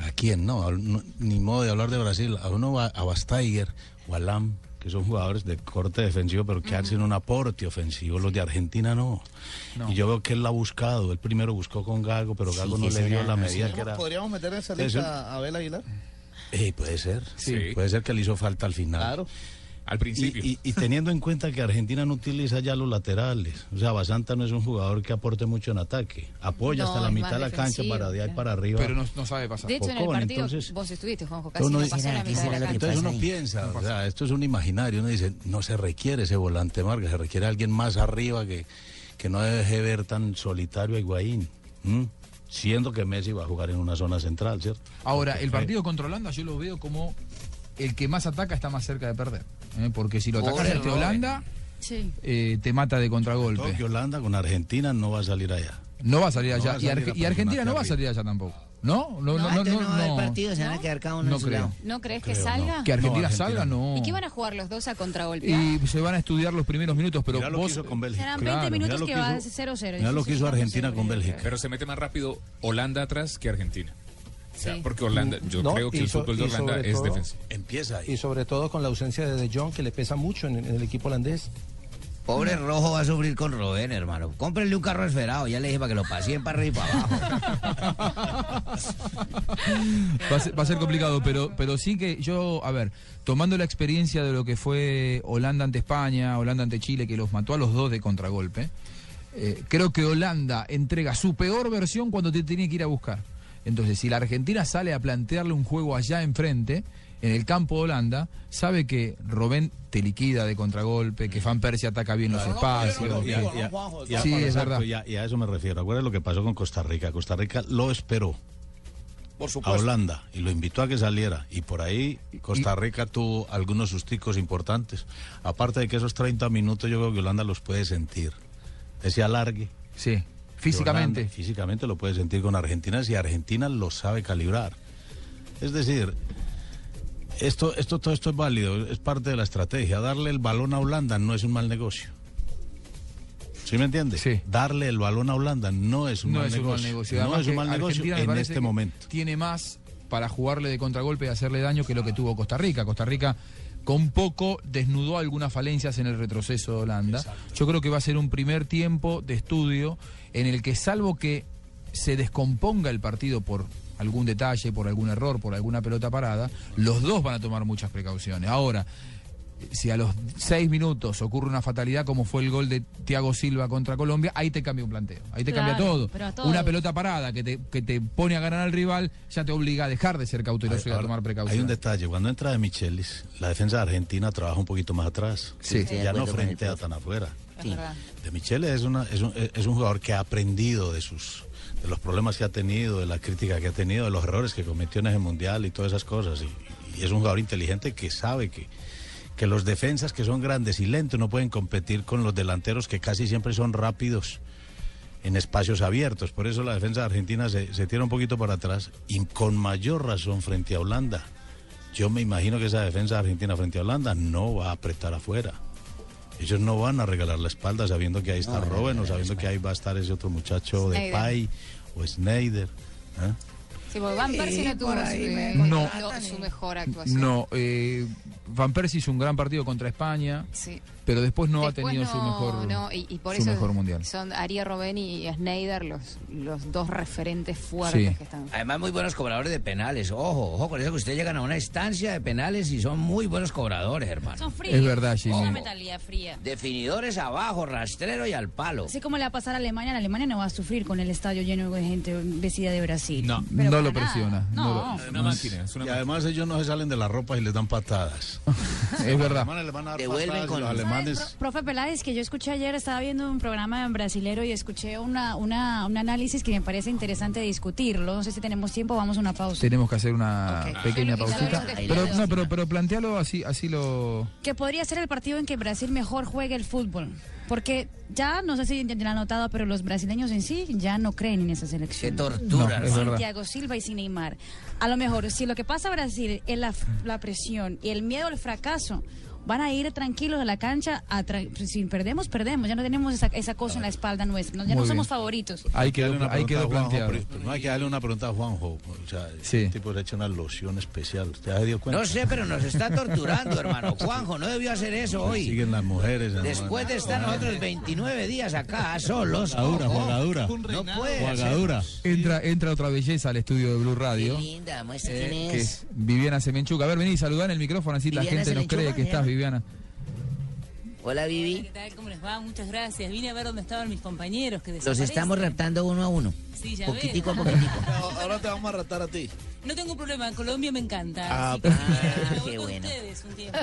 ¿A quién? No, a- no, ni modo de hablar de Brasil. A uno va a Bastaiger o a Lam, que son jugadores de corte defensivo, pero que hacen un aporte ofensivo. Los de Argentina no. No. Y yo veo que él la ha buscado. Él primero buscó con Gago, pero Gago Sí, no le dio la medida que era. ¿Podríamos meter en esa lista a Abel Aguilar? Eh, puede ser. Sí. Puede ser que le hizo falta al final. Claro. Al principio. Y, y- y teniendo en cuenta que Argentina no utiliza ya los laterales. O sea, Basanta no es un jugador que aporte mucho en ataque. Apoya No, hasta la mitad de la cancha para de ahí para arriba. Pero no, no sabe pasar. De hecho, en el Poco, partido entonces- vos estuviste, Juanjo, casi Uno no dice- pasó la mitad de la cancha. Entonces uno piensa, o sea, esto es un imaginario, uno dice, no se requiere ese volante marca, se requiere alguien más arriba que, que no deje ver tan solitario a Higuaín, siendo que Messi va a jugar en una zona central, ¿cierto? Ahora, Porque el partido contra Holanda yo lo veo como el que más ataca está más cerca de perder. ¿Eh? Porque si lo atacas Robert. Holanda, Sí. eh, te mata de contragolpe. Que Holanda con Argentina no va a salir allá. No va a salir No allá. va a y, salir Arge- a y Argentina no va a salir allá tampoco. ¿No? No, no, no. no, no haber no. partido, se van a quedar cada uno No en su creo. lado. ¿No crees que Creo, no. salga? Que Argentina, No, Argentina salga, no. ¿Y qué van a jugar los dos a contragolpe? Y se van a estudiar los primeros minutos, pero Mirá lo que vos... hizo con Bélgica. Serán Claro, 20 mirá minutos lo que que va hizo- 0-0. Mirá lo que hizo Argentina con Bélgica. Pero se mete más rápido Holanda atrás que Argentina. O sea, Sí. porque Holanda, yo No, creo que el so- fútbol de Holanda es todo- defensivo. Empieza ahí. Y sobre todo con la ausencia de De Jong, que le pesa mucho en, en el equipo holandés. Pobre Rojo va a sufrir con Robén, hermano. Cómprenle un carro esferado. Ya le dije para que lo paseen para arriba y para abajo. Va a, ser, va a ser complicado, pero, pero sí que yo, a ver, tomando la experiencia de lo que fue Holanda ante España, Holanda ante Chile, que los mató a los dos de contragolpe, eh, creo que Holanda entrega su peor versión cuando te tiene que ir a buscar. Entonces, si la Argentina sale a plantearle un juego allá enfrente, en el campo de Holanda, sabe que Robén te liquida de contragolpe, que Fan Persie ataca bien los espacios. Sí, es verdad. Y a, y a eso me refiero. Acuérdate lo que pasó con Costa Rica. Costa Rica lo esperó Por a. Holanda y lo invitó a que saliera. Y por ahí Costa Rica tuvo algunos susticos importantes. Aparte de que esos 30 minutos yo creo que Holanda los puede sentir. Ese alargue. Sí, físicamente. Holanda, físicamente lo puede sentir con Argentina si Argentina lo sabe calibrar. Es decir, esto, esto, todo esto es válido, es parte de la estrategia. Darle el balón a Holanda no es un mal negocio. ¿Sí me entiende? Sí. Darle el balón a Holanda no es un, no mal, es un negocio. mal negocio. No es un mal negocio en este momento. Tiene más para jugarle de contragolpe y hacerle daño que lo que tuvo Costa Rica. Costa Rica con poco desnudó algunas falencias en el retroceso de Holanda. Yo creo que va a ser un primer tiempo de estudio en el que salvo que se descomponga el partido por algún detalle, por algún error, por alguna pelota parada, los dos van a tomar muchas precauciones. Ahora, si a los seis minutos ocurre una fatalidad como fue el gol de Thiago Silva contra Colombia, ahí te cambia un planteo, ahí te cambia todo. a. Una pelota parada que te, que te pone a ganar al rival ya te obliga a dejar de ser cauteloso y a tomar Hay un precauciones. detalle, cuando entra de Michelis, la defensa de Argentina trabaja un poquito más atrás. Sí. ya no frentea profe. tan afuera. Sí. De Michele es, una, es, un, es un jugador que ha aprendido de sus de los problemas que ha tenido, de la crítica que ha tenido, de los errores que cometió en ese mundial y todas esas cosas. Y, y es un jugador inteligente que sabe que, que los defensas que son grandes y lentos no pueden competir con los delanteros que casi siempre son rápidos en espacios abiertos. Por eso la defensa de Argentina se, se tira un poquito para atrás y con mayor razón frente a Holanda. Yo me imagino que esa defensa de Argentina frente a Holanda no va a apretar afuera. Ellos no van a regalar la espalda sabiendo que ahí está No, Robben o sabiendo que ahí va a estar ese otro muchacho de. Pai o Snyder. Sí, porque Van Persie no tuvo No. su mejor actuación. No, eh, Van Persie hizo un gran partido contra España, Sí. Pero después no Después ha tenido su no, mejor, no, y, y por su eso mejor mundial. son Ariel Robben y Schneider los, los dos referentes fuertes Sí. que están. Además, muy buenos cobradores de penales. Ojo, ojo con eso que ustedes llegan a una estancia de penales y son muy buenos cobradores, hermano. Son fríos. Es verdad, Jimmy. Una mentalidad fría. Definidores abajo, rastrero y al palo. Así como le va a pasar a Alemania, la Alemania no va a sufrir con el estadio lleno de gente vestida de Brasil. No, Pero no lo nada. presiona. No. Una máquina. y además ellos no se salen de la ropa y les dan patadas. es verdad. Van a dar Devuelven patadas y con- Profe Peláez, que yo escuché ayer, estaba viendo un programa brasilero y escuché una, una, un análisis que me parece interesante discutirlo. No sé si tenemos tiempo, vamos a una pausa. Tenemos que hacer una pequeña Pero pausita. Pero, no, pero, pero plantealo así, así lo... Que podría ser el partido en que Brasil mejor juegue el fútbol. Porque ya, no sé si ya lo han notado, pero los brasileños en sí ya no creen en esa selección. Qué tortura, No. Thiago Silva y sin Neymar. A lo mejor, si lo que pasa a Brasil es la, la presión y el miedo al fracaso, van a ir tranquilos a la cancha. A tra- si perdemos, perdemos. Ya no tenemos esa, esa cosa en la espalda nuestra. no- ya Muy no somos bien. favoritos. Ahí que a Juanjo, planteado. no hay que darle una pregunta a Juanjo. O sea, Sí. el tipo le echa una loción especial. No sé, pero nos está torturando, hermano. Juanjo, no debió hacer eso hoy. Siguen las mujeres. Después de estar nosotros 29 días acá solos. Jugadura, jugadura. No puede Jugadura. Entra, entra otra belleza al estudio de Blue Radio. Qué linda, muestra eh, quién que es. es Viviana Semenchuca. A ver, vení, saludá en el micrófono, así la gente nos cree que estás, ¿eh? Viviana. Hola, Vivi. ¿Qué tal? ¿Cómo les va? Muchas gracias. Vine a ver dónde estaban mis compañeros que Los estamos raptando uno a uno. Sí, ya Poquitico a ves. poquitico. Ahora te vamos a ratar a ti. No tengo problema, Colombia me encanta. Ah, así que ah, qué con bueno. ustedes un tiempo.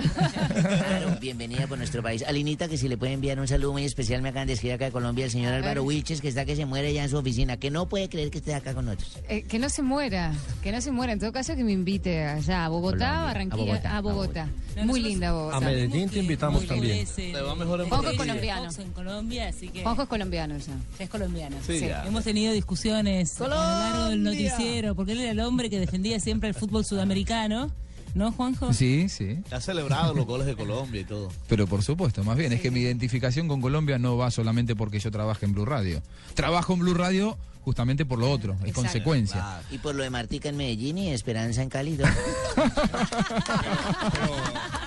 Claro, bienvenida por nuestro país. Alinita, que si le puede enviar un saludo muy especial, me acaban de escribir acá de Colombia el señor A Álvaro. Wilches, que está que se muere ya en su oficina, que no puede creer que esté acá con nosotros. Eh, que no se muera, que no se muera. En todo caso, que me invite allá a Bogotá, Colombia, a Barranquilla, Bogotá, a a Bogotá. Muy linda Bogotá. A Medellín te invitamos también. Te va mejor en colombiano. en Colombia, así que... Es colombiano ya. Es colombiano. Sí, ya. Hemos tenido discusiones a lo largo del noticiero, porque él era el hombre que defendía siempre el fútbol sudamericano. ¿No, Juanjo? Sí, sí. Ha celebrado los goles de Colombia y todo. Pero por supuesto, más bien, es que mi identificación con Colombia no va solamente porque yo trabaje en Blue Radio. Trabajo en Blue Radio justamente por lo otro, es consecuencia. Y por lo de Martica en Medellín y Esperanza en Cali.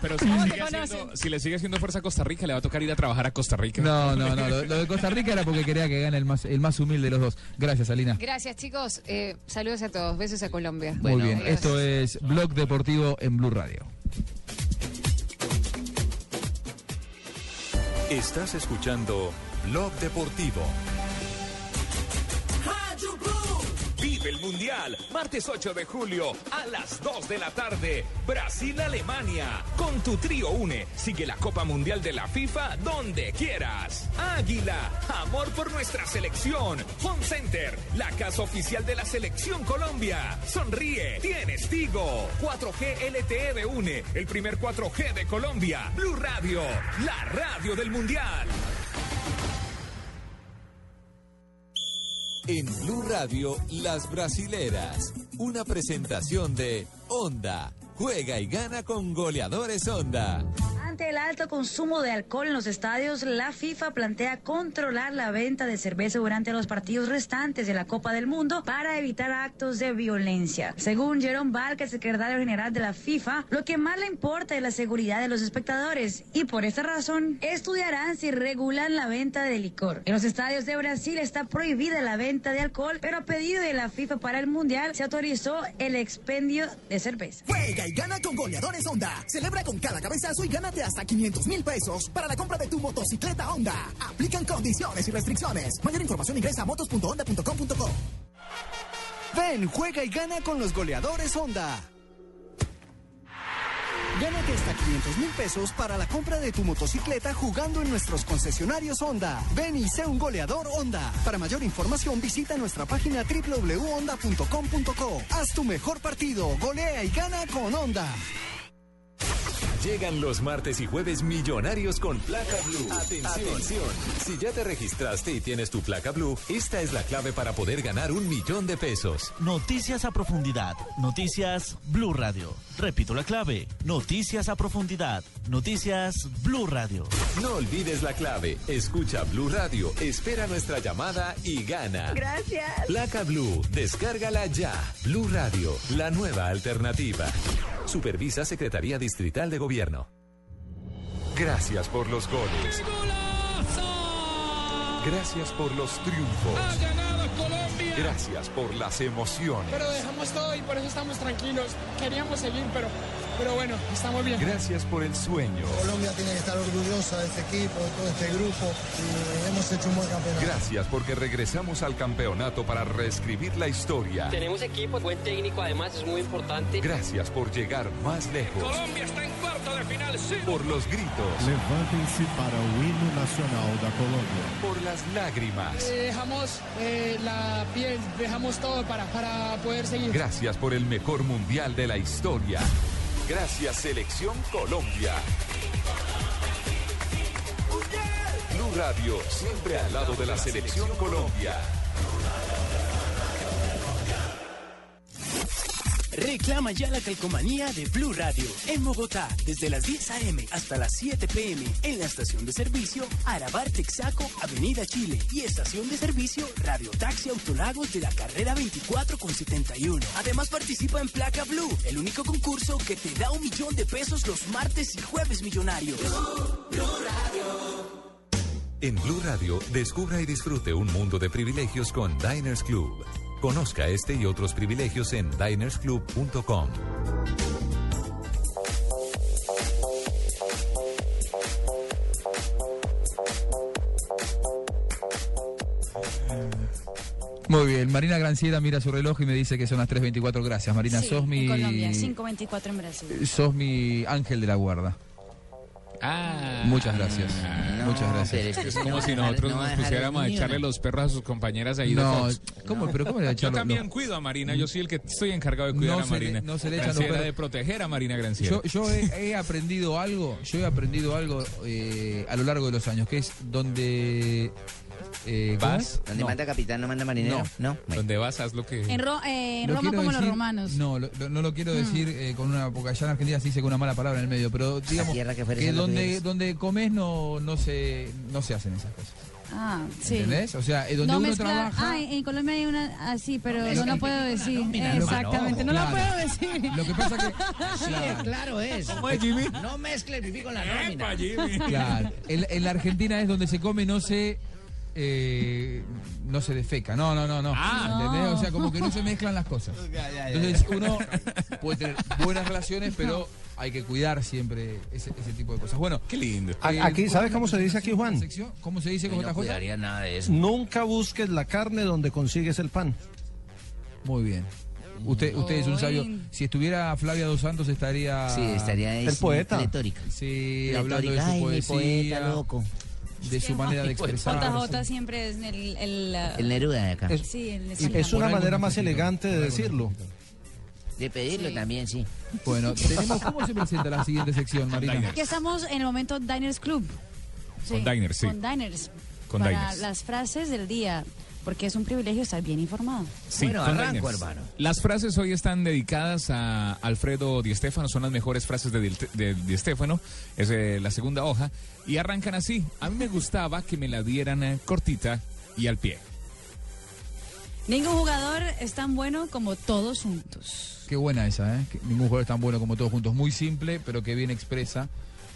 Pero si le, sigue haciendo, si le sigue haciendo fuerza a Costa Rica, le va a tocar ir a trabajar a Costa Rica. No, no, no. Lo, lo de Costa Rica era porque quería que gane el más, el más humilde de los dos. Gracias, Alina. Gracias, chicos. Eh, saludos a todos. Besos a Colombia. Muy bien. Adiós. Esto es Blog Deportivo en Blue Radio. Estás escuchando Blog Deportivo. El Mundial, martes 8 de julio a las 2 de la tarde, Brasil-Alemania. Con tu trío une, sigue la Copa Mundial de la FIFA donde quieras. Águila, amor por nuestra selección. Home Center, la casa oficial de la selección Colombia. Sonríe, tienes Tigo. 4G LTE de une, el primer 4G de Colombia. Blue Radio, la radio del Mundial. En Blue Radio, Las Brasileras. Una presentación de Honda. Juega y gana con goleadores Honda. Ante el alto consumo de alcohol en los estadios, la FIFA plantea controlar la venta de cerveza durante los partidos restantes de la Copa del Mundo para evitar actos de violencia. Según Jerome Valk, el secretario general de la FIFA, lo que más le importa es la seguridad de los espectadores y por esta razón estudiarán si regulan la venta de licor. En los estadios de Brasil está prohibida la venta de alcohol, pero a pedido de la FIFA para el Mundial se autorizó el expendio de cerveza. Juega y gana con goleadores Honda. Celebra con cada cabezazo y gánate hasta 500 mil pesos para la compra de tu motocicleta Honda. Aplican condiciones y restricciones. Mayor información ingresa a motos.honda.com.co. Ven, juega y gana con los goleadores Honda. Gánate hasta 500 mil pesos para la compra de tu motocicleta jugando en nuestros concesionarios Honda. Ven y sé un goleador Honda. Para mayor información visita nuestra página www.honda.com.co. Haz tu mejor partido, golea y gana con Honda. Llegan los martes y jueves millonarios con placa blue. Atención. Si ya te registraste y tienes tu placa blue, esta es la clave para poder ganar un millón de pesos. Noticias a profundidad. Noticias Blue Radio. Repito la clave. Noticias a profundidad. Noticias Blue Radio. No olvides la clave. Escucha Blue Radio, espera nuestra llamada y gana. Gracias. Placa Blue, descárgala ya. Blue Radio, la nueva alternativa. Supervisa Secretaría Distrital de Gobierno. Gracias por los goles. Gracias por los triunfos. ¡Ha ganado Colombia! Gracias por las emociones. Pero dejamos todo y por eso estamos tranquilos. Queríamos seguir, pero, pero bueno, estamos bien. Gracias por el sueño. Colombia tiene que estar orgullosa de este equipo, de todo este grupo y hemos hecho un buen campeonato. Gracias porque regresamos al campeonato para reescribir la historia. Tenemos equipo, buen técnico, además es muy importante. Gracias por llegar más lejos. Colombia está en cuarto de final, sí. Por los gritos. Levantem-se para o hino nacional da Colômbia. Por las lágrimas. Eh, dejamos eh, la piel, dejamos todo para, para poder seguir. Gracias por el mejor mundial de la historia. Gracias Selección Colombia. Blue Radio, siempre al lado de la Selección Colombia. Reclama ya la calcomanía de Blue Radio en Bogotá desde las 10 a.m. hasta las 7 p.m. en la estación de servicio Arabar Texaco, Avenida Chile y estación de servicio Radio Taxi Autolagos de la carrera 24 con 71. Además participa en Placa Blue, el único concurso que te da un millón de pesos los martes y jueves millonarios. En Blue Radio, descubra y disfrute un mundo de privilegios con Diners Club. Conozca este y otros privilegios en dinersclub.com. Muy bien, Marina Granciera mira su reloj y me dice que son las 3.24. Gracias, Marina. Sí, sos mi. en Colombia, 5.24 en Brasil. Sos mi ángel de la guarda. Ah. Muchas gracias. Muchas gracias. es como si nosotros nos pusiéramos a echarle los perros a sus compañeras ahí de No, Fox. ¿cómo? ¿Pero cómo le Yo también cuido a Marina, yo soy el que estoy encargado de cuidar No a se le- Marina. no se le echan los perros. de proteger a Marina Granciera. Yo, yo he, he aprendido algo, yo he aprendido algo eh, a lo largo de los años, que es donde eh, ¿cómo ¿Vas? No. manda capitán no manda marinero? No. Donde vas, haz lo que... En, Ro- eh, en Lo Roma como los romanos. No, lo- lo- no lo quiero Mm. decir eh, con una, porque allá en Argentina se dice con una mala palabra en el medio, pero digamos tierra que que, lo donde, donde comes no, no, se, no se hacen esas cosas. Ah, sí. ¿Entendés? O sea, eh, donde no uno mezclar- trabaja... Ah, en Colombia hay una así, pero no, la el puedo la decir. Exactamente, no, la claro. puedo decir. Lo que pasa que... Sí, Claro. claro es. ¿Cómo es, Jimmy? No mezcle el pipí con la nómina. Claro, en, en la Argentina es donde se come, no se. Eh, no se defeca, no, no, no, no. Ah. O sea, como que no se mezclan las cosas. Entonces uno puede tener buenas relaciones, pero hay que cuidar siempre ese, ese tipo de cosas. Bueno, qué lindo. A- Aquí, ¿sabes cómo se dice aquí, Juan? ¿Cómo se dice con no cuidaría nada de eso. Nunca busques la carne donde consigues el pan. Muy bien. Usted, usted es un sabio. Si estuviera Flavia Dos Santos estaría. Sí, estaría ahí, El poeta. pletórica. Sí, Pletórica. hablando de su Ay, mi poesía. poeta loco. De su manera de expresar. JJ siempre es el... El, El Neruda de acá. Es- Sí, el, Y es una manera más elegante de decirlo. De pedirlo también, sí. Bueno, tenemos, ¿cómo se presenta la siguiente sección, Marina? Aquí estamos en el momento Diners Club. Con Diners, sí. Con Diners. Con para Diners. las frases del día, porque es un privilegio estar bien informado. Sí, con Diners. Las frases hoy están dedicadas a Alfredo Di Stéfano, son las mejores frases de Di, de Di Stéfano, es eh, la segunda hoja, y arrancan así. A mí me gustaba que me la dieran eh, cortita y al pie. Ningún jugador es tan bueno como todos juntos. Qué buena esa, ¿eh? Que ningún jugador es tan bueno como todos juntos. Muy simple, pero que bien expresa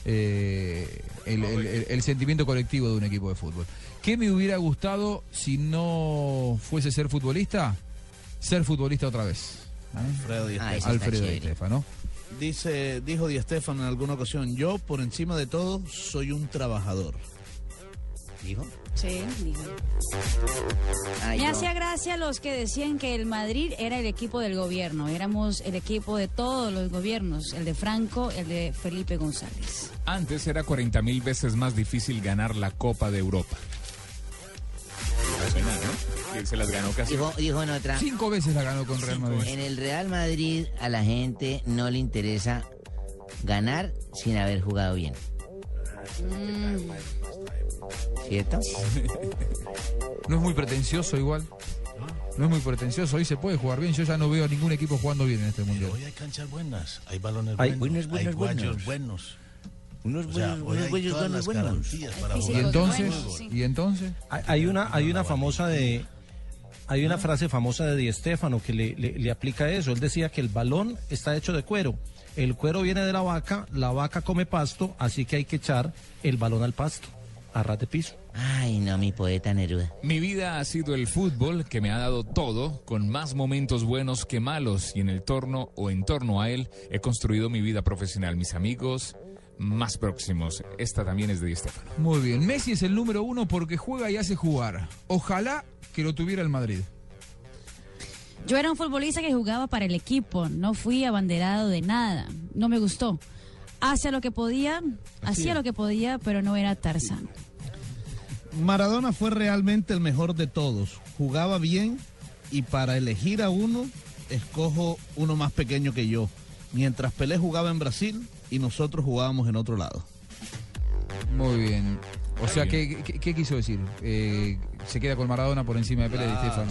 eh, el, el- el- el sentimiento colectivo de un equipo de fútbol. ¿Qué me hubiera gustado si no fuese ser futbolista? Ser futbolista otra vez. ¿eh? Alfredo Di. Alfredo Di Stéfano. Dice, dijo Di Stéfano en alguna ocasión, yo por encima de todo soy un trabajador. ¿Dijo? Sí, dijo. Ay, Me no. hacía gracia los que decían que el Madrid era el equipo del gobierno. Éramos el equipo de todos los gobiernos. El de Franco, el de Felipe González. Antes era 40 mil veces más difícil ganar la Copa de Europa. Suena, ¿no? Que se las ganó casi. Dijo, dijo en otra. Cinco veces la ganó con Real Madrid. En el Real Madrid a la gente no le interesa ganar sin haber jugado bien. ¿Cierto? No es muy pretencioso igual. No es muy pretencioso. Hoy se puede jugar bien. Yo ya no veo a ningún equipo jugando bien en este mundial. Hoy hay canchas buenas, hay balones Hay- buenos, buenos, hay buenos. buenos. Unos O sea, buenos, unos buenos, buenos, buenos. Y entonces, y entonces, Hay, una, hay una famosa de, hay una frase famosa de Di Stéfano que le, le- le aplica eso. Él decía que el balón está hecho de cuero. El cuero viene de la vaca, la vaca come pasto, así que hay que echar el balón al pasto, a ras de piso. Ay, no, mi poeta Neruda. Mi vida ha sido el fútbol que me ha dado todo, con más momentos buenos que malos, y en el torno o en torno a él he construido mi vida profesional, mis amigos más próximos. Esta también es de Di muy bien. Messi es el número uno porque juega y hace jugar. Ojalá que lo tuviera el Madrid. Yo era un futbolista que jugaba para el equipo. No fui abanderado de nada. No me gustó. Hacía lo que podía, hacía lo que podía, pero no era Tarzán. Maradona fue realmente el mejor de todos. Jugaba bien y para elegir a uno, escojo uno más pequeño que yo. Mientras Pelé jugaba en Brasil y nosotros jugábamos en otro lado. Muy bien. O sea, ¿qué, qué- qué quiso decir? Eh, se queda con Maradona por encima de Pérez Di Stéfano.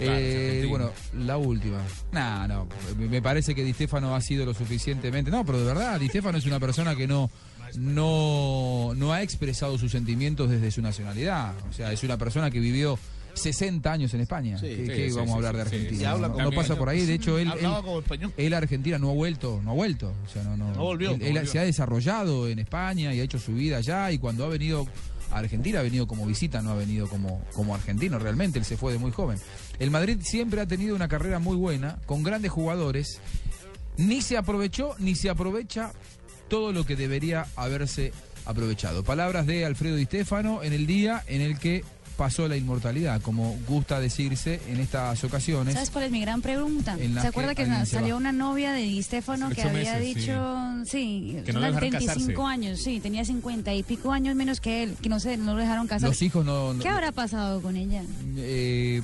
Eh, bueno, la última. No, no, me- parece que Di Stéfano ha sido lo suficientemente. No, pero de verdad, Di Stéfano es una persona que no, no, no ha expresado sus sentimientos desde su nacionalidad. O sea, es una persona que vivió 60 años en España. Sí, ¿Qué, sí, qué sí, vamos a hablar de. Argentina? No, pasa por ahí. De hecho, él, él- él a Argentina no ha vuelto, no ha vuelto. O sea, no, no, No volvió, Él, se ha desarrollado en España y ha hecho su vida allá. Y cuando ha venido a Argentina, ha venido como visita, no ha venido como, como argentino realmente. Él se fue de muy joven. El Madrid siempre ha tenido una carrera muy buena, con grandes jugadores. Ni se aprovechó, ni se aprovecha todo lo que debería haberse aprovechado. Palabras de Alfredo Di Stéfano en el día en el que pasó la inmortalidad, como gusta decirse en estas ocasiones. ¿Sabes cuál es mi gran pregunta? ¿Se acuerda que se salió una novia de Di Stefano que había meses, sí. dicho, sí, Que no unos lo dejaron 35 casarse. años, sí, tenía 50 y pico años menos que él, que no sé, no lo dejaron casar. Los hijos no... no- ¿Qué habrá pasado con ella? eh,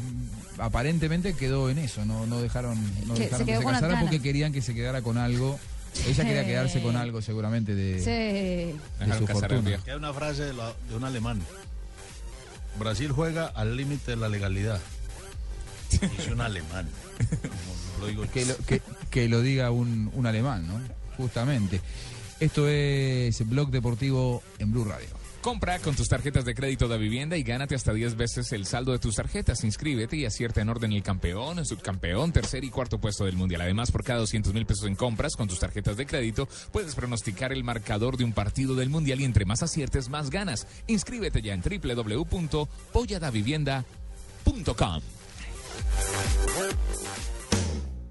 aparentemente quedó en eso, no, no dejaron, no Que dejaron se que se casara porque querían que se quedara con algo. Ella quería quedarse con algo seguramente de, Sí. de Dejaron su fortuna. Hay una frase de, la- de un alemán. Brasil juega al límite de la legalidad. Dice un alemán. Lo digo. Que lo, que lo diga un, un alemán, ¿no? Justamente. Esto es Blog Deportivo en Blue Radio. Compra con tus tarjetas de crédito de vivienda y gánate hasta 10 veces el saldo de tus tarjetas. Inscríbete y acierta en orden el campeón, el subcampeón, tercer y cuarto puesto del mundial. Además, por cada 200 mil pesos en compras con tus tarjetas de crédito, puedes pronosticar el marcador de un partido del mundial y entre más aciertes, más ganas. Inscríbete ya en www.polladavivienda.com.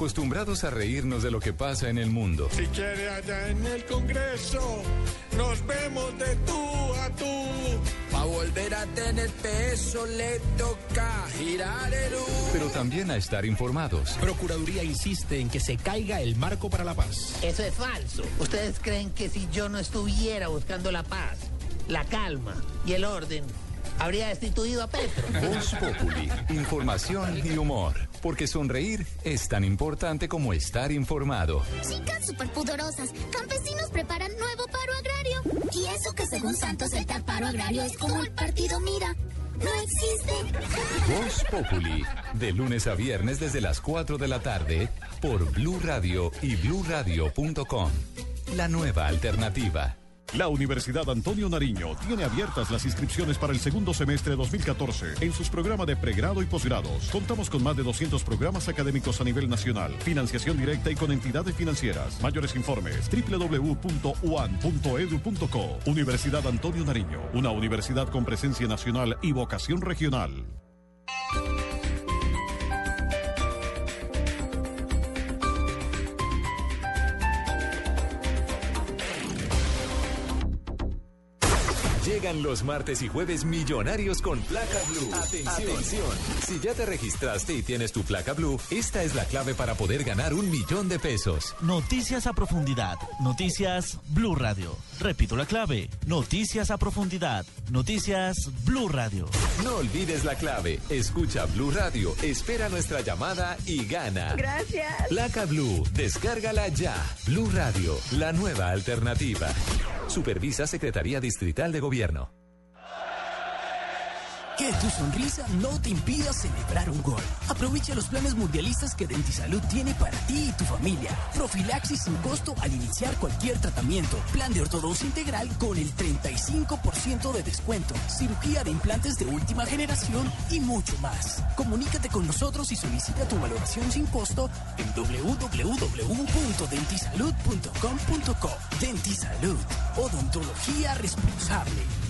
Acostumbrados a reírnos de lo que pasa en el mundo. Si quiere allá en el Congreso, nos vemos de tú a tú. Pa' volver a tener peso le toca girar el U. Pero también a estar informados. Procuraduría insiste en que se caiga el marco para la paz. Eso es falso. ¿Ustedes creen que si yo no estuviera buscando la paz, la calma y el orden, habría destituido a Petro? Voz Populi, información y humor. Porque sonreír es tan importante como estar informado. Chicas superpudorosas, campesinos preparan nuevo paro agrario. Y eso que según Santos el tal paro agrario es como el partido Mira. no existe. Voz Populi, de lunes a viernes desde las 4 de la tarde por Blue Radio y bluradio.com. La nueva alternativa. La Universidad Antonio Nariño tiene abiertas las inscripciones para el segundo semestre 2014 en sus programas de pregrado y posgrados. Contamos con más de 200 programas académicos a nivel nacional, financiación directa y con entidades financieras. Mayores informes www.uan.edu.co. Universidad Antonio Nariño, una universidad con presencia nacional y vocación regional. Llegan los martes y jueves millonarios con placa blue. Atención. Si ya te registraste y tienes tu placa blue, esta es la clave para poder ganar un millón de pesos. Noticias a profundidad. Noticias Blue Radio. Repito la clave. Noticias a profundidad. Noticias Blue Radio. No olvides la clave. Escucha Blue Radio, espera nuestra llamada y gana. Gracias. Placa Blue, descárgala ya. Blue Radio, la nueva alternativa. Supervisa Secretaría Distrital de Gobierno. Que tu sonrisa no te impida celebrar un gol. Aprovecha los planes mundialistas que Dentisalud tiene para ti y tu familia. Profilaxis sin costo al iniciar cualquier tratamiento. Plan de ortodoncia integral con el 35% de descuento. Cirugía de implantes de última generación y mucho más. Comunícate con nosotros y solicita tu valoración sin costo en www.dentisalud.com.co. Dentisalud. Odontología responsable.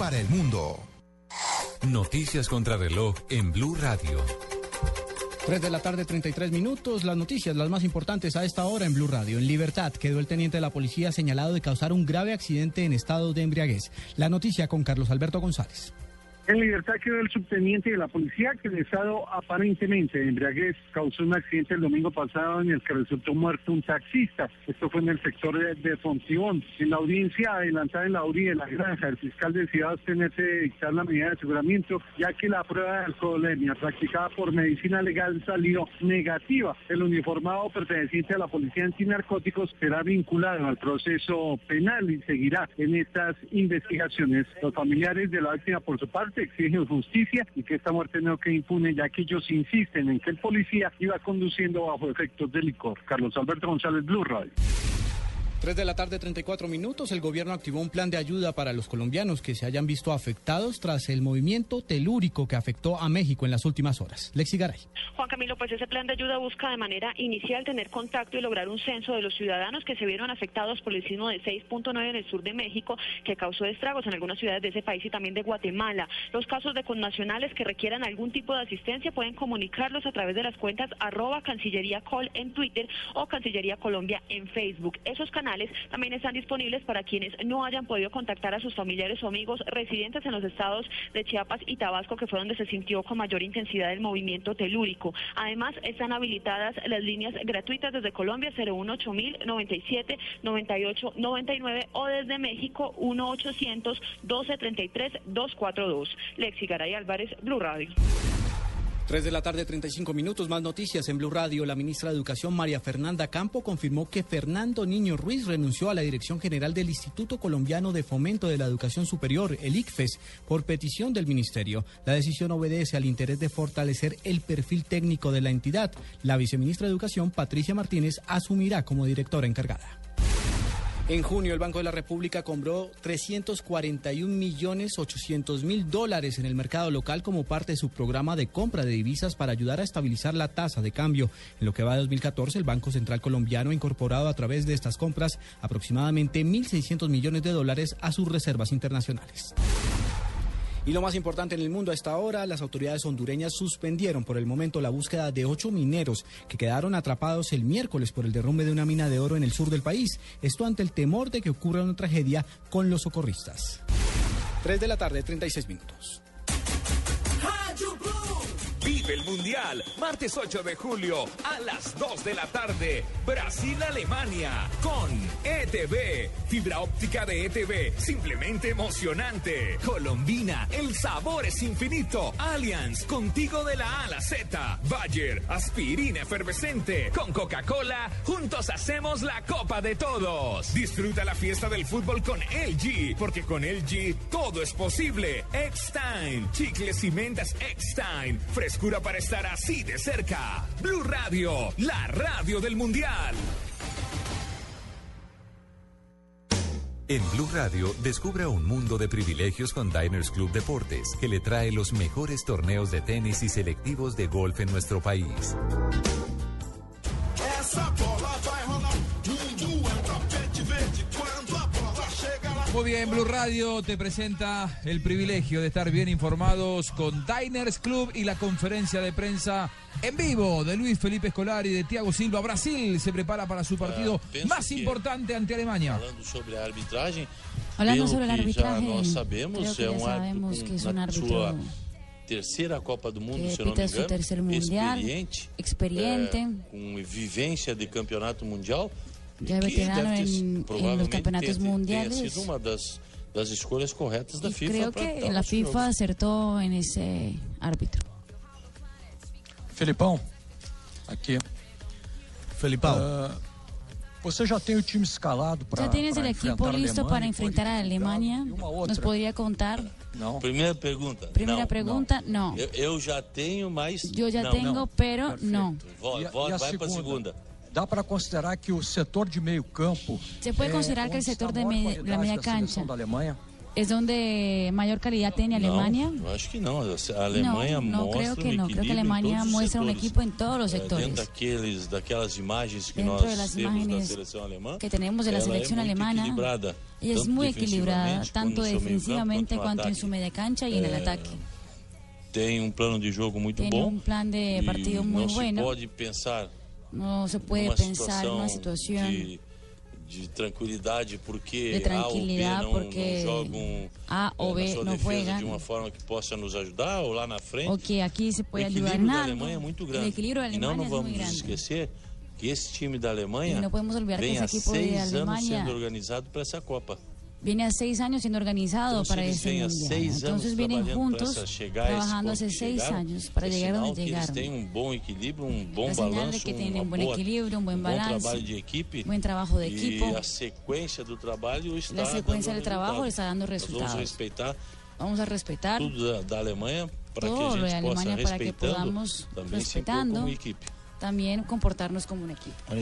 para el mundo. Noticias contra reloj en Blue Radio. 3 de la tarde, 33 minutos. Las noticias, las más importantes a esta hora en Blue Radio. En libertad quedó el teniente de la policía señalado de causar un grave accidente en estado de embriaguez. La noticia con Carlos Alberto González. En libertad quedó el subteniente de la policía que en estado aparentemente de embriaguez causó un accidente el domingo pasado en el que resultó muerto un taxista. Esto fue en el sector de, de Fontibón. En la audiencia adelantada en la URI de la Granja, el fiscal decidió abstenerse de dictar la medida de aseguramiento, ya que la prueba de alcoholemia practicada por medicina legal salió negativa. El uniformado perteneciente a la policía antinarcóticos será vinculado al proceso penal y seguirá en estas investigaciones. Los familiares de la víctima, por su parte, exigen justicia y que esta muerte no quede impune, ya que ellos insisten en que el policía iba conduciendo bajo efectos de licor. Carlos Alberto González, Blue Radio. 3 de la tarde, 34 minutos. El gobierno activó un plan de ayuda para los colombianos que se hayan visto afectados tras el movimiento telúrico que afectó a México en las últimas horas. Lexi Garay. Juan Camilo, pues ese plan de ayuda busca de manera inicial tener contacto y lograr un censo de los ciudadanos que se vieron afectados por el sismo de 6.9 en el sur de México, que causó estragos en algunas ciudades de ese país y también de Guatemala. Los casos de connacionales que requieran algún tipo de asistencia pueden comunicarlos a través de las cuentas arroba Cancillería Col en Twitter o Cancillería Colombia en Facebook. Esos canales también están disponibles para quienes no hayan podido contactar a sus familiares o amigos residentes en los estados de Chiapas y Tabasco, que fue donde se sintió con mayor intensidad el movimiento telúrico. Además, están habilitadas las líneas gratuitas desde Colombia 018 97 98 99 o desde México 1 800 1233 242. Lexi Garay Álvarez, Blue Radio. 3 de la tarde, 35 minutos. Más noticias en Blue Radio. La ministra de Educación, María Fernanda Campo, confirmó que Fernando Niño Ruiz renunció a la dirección general del Instituto Colombiano de Fomento de la Educación Superior, el ICFES, por petición del ministerio. La decisión obedece al interés de fortalecer el perfil técnico de la entidad. La viceministra de Educación, Patricia Martínez, asumirá como directora encargada. En junio, el Banco de la República compró 341 millones 800 mil dólares en el mercado local como parte de su programa de compra de divisas para ayudar a estabilizar la tasa de cambio. En lo que va de 2014, el Banco Central Colombiano ha incorporado a través de estas compras aproximadamente 1.600 millones de dólares a sus reservas internacionales. Y lo más importante en el mundo a esta hora, las autoridades hondureñas suspendieron por el momento la búsqueda de ocho mineros que quedaron atrapados el miércoles por el derrumbe de una mina de oro en el sur del país. Esto ante el temor de que ocurra una tragedia con los socorristas. 3 de la tarde, 36 minutos. El Mundial, martes 8 de julio a las 2 de la tarde. Brasil-Alemania con ETV. Fibra óptica de ETV, simplemente emocionante. Colombina, el sabor es infinito. Allianz, contigo de la a la Z. Bayer, aspirina efervescente. Con Coca-Cola, juntos hacemos la Copa de Todos. Disfruta la fiesta del fútbol con LG, porque con LG todo es posible. X-Time, chicles y mentas X-Time. Frescura para estar así de cerca. Blue Radio, la radio del Mundial. En Blue Radio, descubra un mundo de privilegios con Diners Club Deportes, que le trae los mejores torneos de tenis y selectivos de golf en nuestro país. Muy bien, Blue Radio te presenta el privilegio de estar bien informados con Diners Club y la conferencia de prensa en vivo de Luis Felipe Escolar y de Thiago Silva. Brasil se prepara para su partido penso más que- importante ante Alemania. Falando sobre a arbitragem, Hablando sobre el que arbitraje, sabemos, creo que ya sabemos árbitro que es un árbitro sua terceira Copa do Mundo, que se não me engano, mundial, experiente, experiente, é, com vivência de campeonato mundial, ya que veterano ter, en, en los provavelmente campeonatos tenha mundiales. sido uma das, das escolhas corretas da Y FIFA. creo que os FIFA jogos. acertó en ese árbitro. Felipão, aqui. Felipão. Ah, você já tem o time escalado para ¿Ya tienes el equipo listo para enfrentar a Alemania? otra. ¿Nos podría contar? Não. Primeira pergunta. Primera não, pregunta, no. não. Eu, eu já tenho, mas. Yo ya não, tengo, não. pero no. Vo- E a- vo- e a vai para a segunda? segunda. Dá para considerar que o setor de meio campo Se puede é considerar que sector a de maior me- qualidade la media da cancha seleção da Alemanha? es donde mayor calidad tiene Alemania. Não, eu acho que não. A Alemanha no, no mostra creo que um no. Creo que em Alemania todos os muestra un setores. equipo en todos los É, sectores. Dentro daqueles, daquelas imagens que Dentro nós de las temos da imágenes seleção alemã, que tenemos de la selección é muito alemana, equilibrada, Ella es tanto muy equilibrada, defensivamente, tanto no defensivamente quanto no cuanto en su media cancha y en el É, ataque. Tem um plano de jogo muito Tiene bom. un plan de e partido muy não se bueno. pode pensar No se puede pensar en una situação situación de, de tranquilidade porque de A ou B tranquilidad porque não jogam A o eh, na B sua no juegan de uma forma que possa nos ajudar ou lá na frente. o que aquí se puede o ayudar equilíbrio en da algo. Alemanha é muito El grande. equilibrio de e não, Alemania não es vamos grande. esquecer que esse time da Alemanha Y no vem há seis anos sendo organizado para essa Copa. Viene a seis años siendo organizado Entonces, para este a mundial. seis Entonces vienen juntos, a trabajando hace que seis años para llegar donde que llegaron. equilíbrio, um bom É sinal de balanço, que tienen uma buen equilibrio, un buen um bom balance, trabalho de equipe. buen trabajo de equipo. a sequência do trabalho está La secuencia del trabajo resultado. está dando Nós vamos resultados. respeitar Vamos a respetar tudo da, da Alemanha para que a todo lo de gente possa, Alemania para que podamos, respetando, también comportarnos como un equipo. Ah,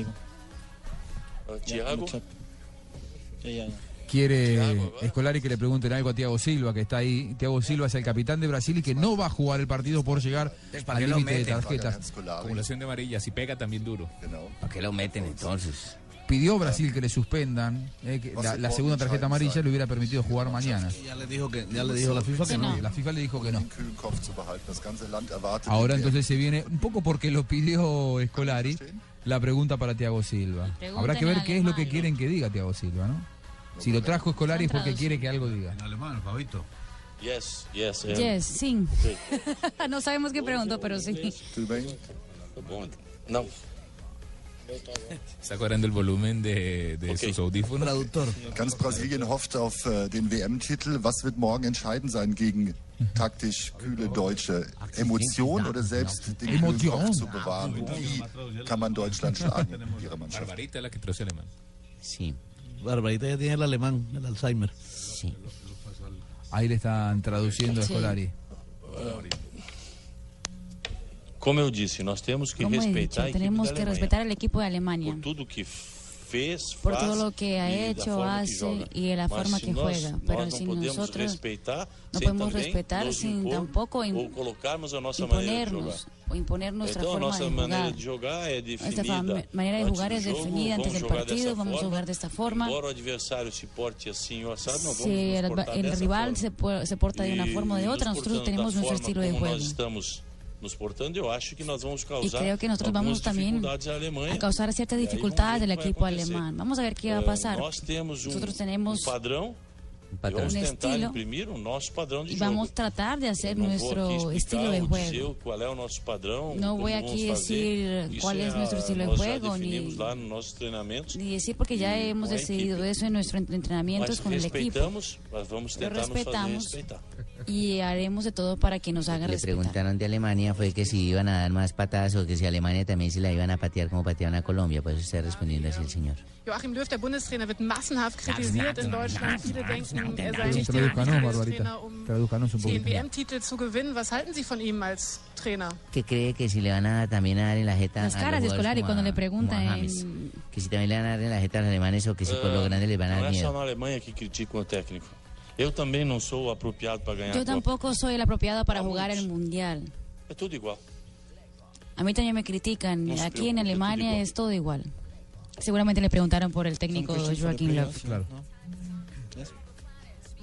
Quiere Escolari que le pregunten algo a Thiago Silva, que está ahí. Thiago Silva es el capitán de Brasil y que no va a jugar el partido por llegar ¿para al límite de tarjetas. Acumulación de amarillas y pega también duro. ¿Para qué lo meten entonces? Pidió Brasil que le suspendan, eh, que la, la segunda tarjeta amarilla le hubiera permitido jugar mañana. Ya le dijo que ya le dijo la FIFA que no. La FIFA le dijo que no. Ahora entonces se viene, un poco porque lo pidió Escolari, la pregunta para Thiago Silva. Habrá que ver qué es lo que quieren que diga Thiago Silva, ¿no? Si lo trajo Escolari es porque quiere que algo diga. En alemán, Fabito. yes, yes. é- Yes, sí. Sí. no sabemos qué preguntó, pero sí. Não. Está cobrando el volumen de, de sus audífonos. Traductor. Ganz Brasilien hofft auf äh, den WM-Titel. Was wird morgen entscheidend sein gegen taktisch kühle Deutsche? Emotion oder selbst den Emotion. Zu bewahren? Und wie kann man Deutschland schlagen, ihre Mannschaft? Barbarita la que traduce alemán. Sí. Barbarita ya tiene el alemán, el Alzheimer. Sí. Ahí le están traduciendo a Sí. Escolari. Como eu disse, nós temos que Como he dicho, respeitar a equipe da tenemos que Alemanha. respetar al equipo de Alemania por tudo que fez, por faz todo lo que ha e da hecho, forma que hace joga. y de la Mas forma se que nós- juega. nós Pero não si podemos nosotros respeitar no sem podemos também respetar nos sin impor tampoco im- ou colocarmos a nossa maneira de jogar. imponernos o imponer nuestra forma de jugar. Nuestra manera de jugar es definida antes del partido, vamos a jugar de esta forma. Si el, rival se, po- se porta de una forma o de otra, nosotros tenemos nuestro estilo de juego. Nos portando, eu acho que nós vamos causar creo que nosotros vamos también a causar ciertas E dificultades del equipo alemán. Vamos a ver qué va a Eh, pasar. Nós temos um, Nosotros tenemos um padrão E vamos tentar estilo imprimir o nosso padrão de y jogo. vamos a tratar de hacer nuestro estilo de juego. dizer qual é o nosso padrão. No voy vamos aquí decir cuál é es nuestro estilo de juego, ni- decir porque ya Y hemos decidido equipe. eso en nuestros entrenamientos Mas con el equipo vamos Lo tentar nos fazer respetamos. respeitar. Y haremos de todo para que nos hagan Le respetar. preguntaron de Alemania fue que si iban a dar más patadas o que si Alemania también se la iban a patear como pateaban a Colombia. Pues está respondiendo así el señor. Joachim Löw, der Bundestrainer, wird massenhaft kritisiert in Deutschland. Viele denken, er sei nicht der Tradúcanos, richtige Barbarita. Trainer, um den. WM-Titel zu gewinnen. Was halten Sie von ihm als Trainer? Que cree que si le van a también a dar en la jeta Las a los caras como cuando le preguntan que si también le van a dar en la jeta a los alemanes o que si por lo Ah, grande les van a não dar é só miedo. na Alemanha que criticam o técnico. Eu também não sou apropriado para ganhar Yo tampoco soy el apropiado para jugar el mundial. É tudo igual. A mí también me critican. No Aquí en Alemania todo es todo igual. Seguramente le preguntaron por el técnico Joaquín Löw.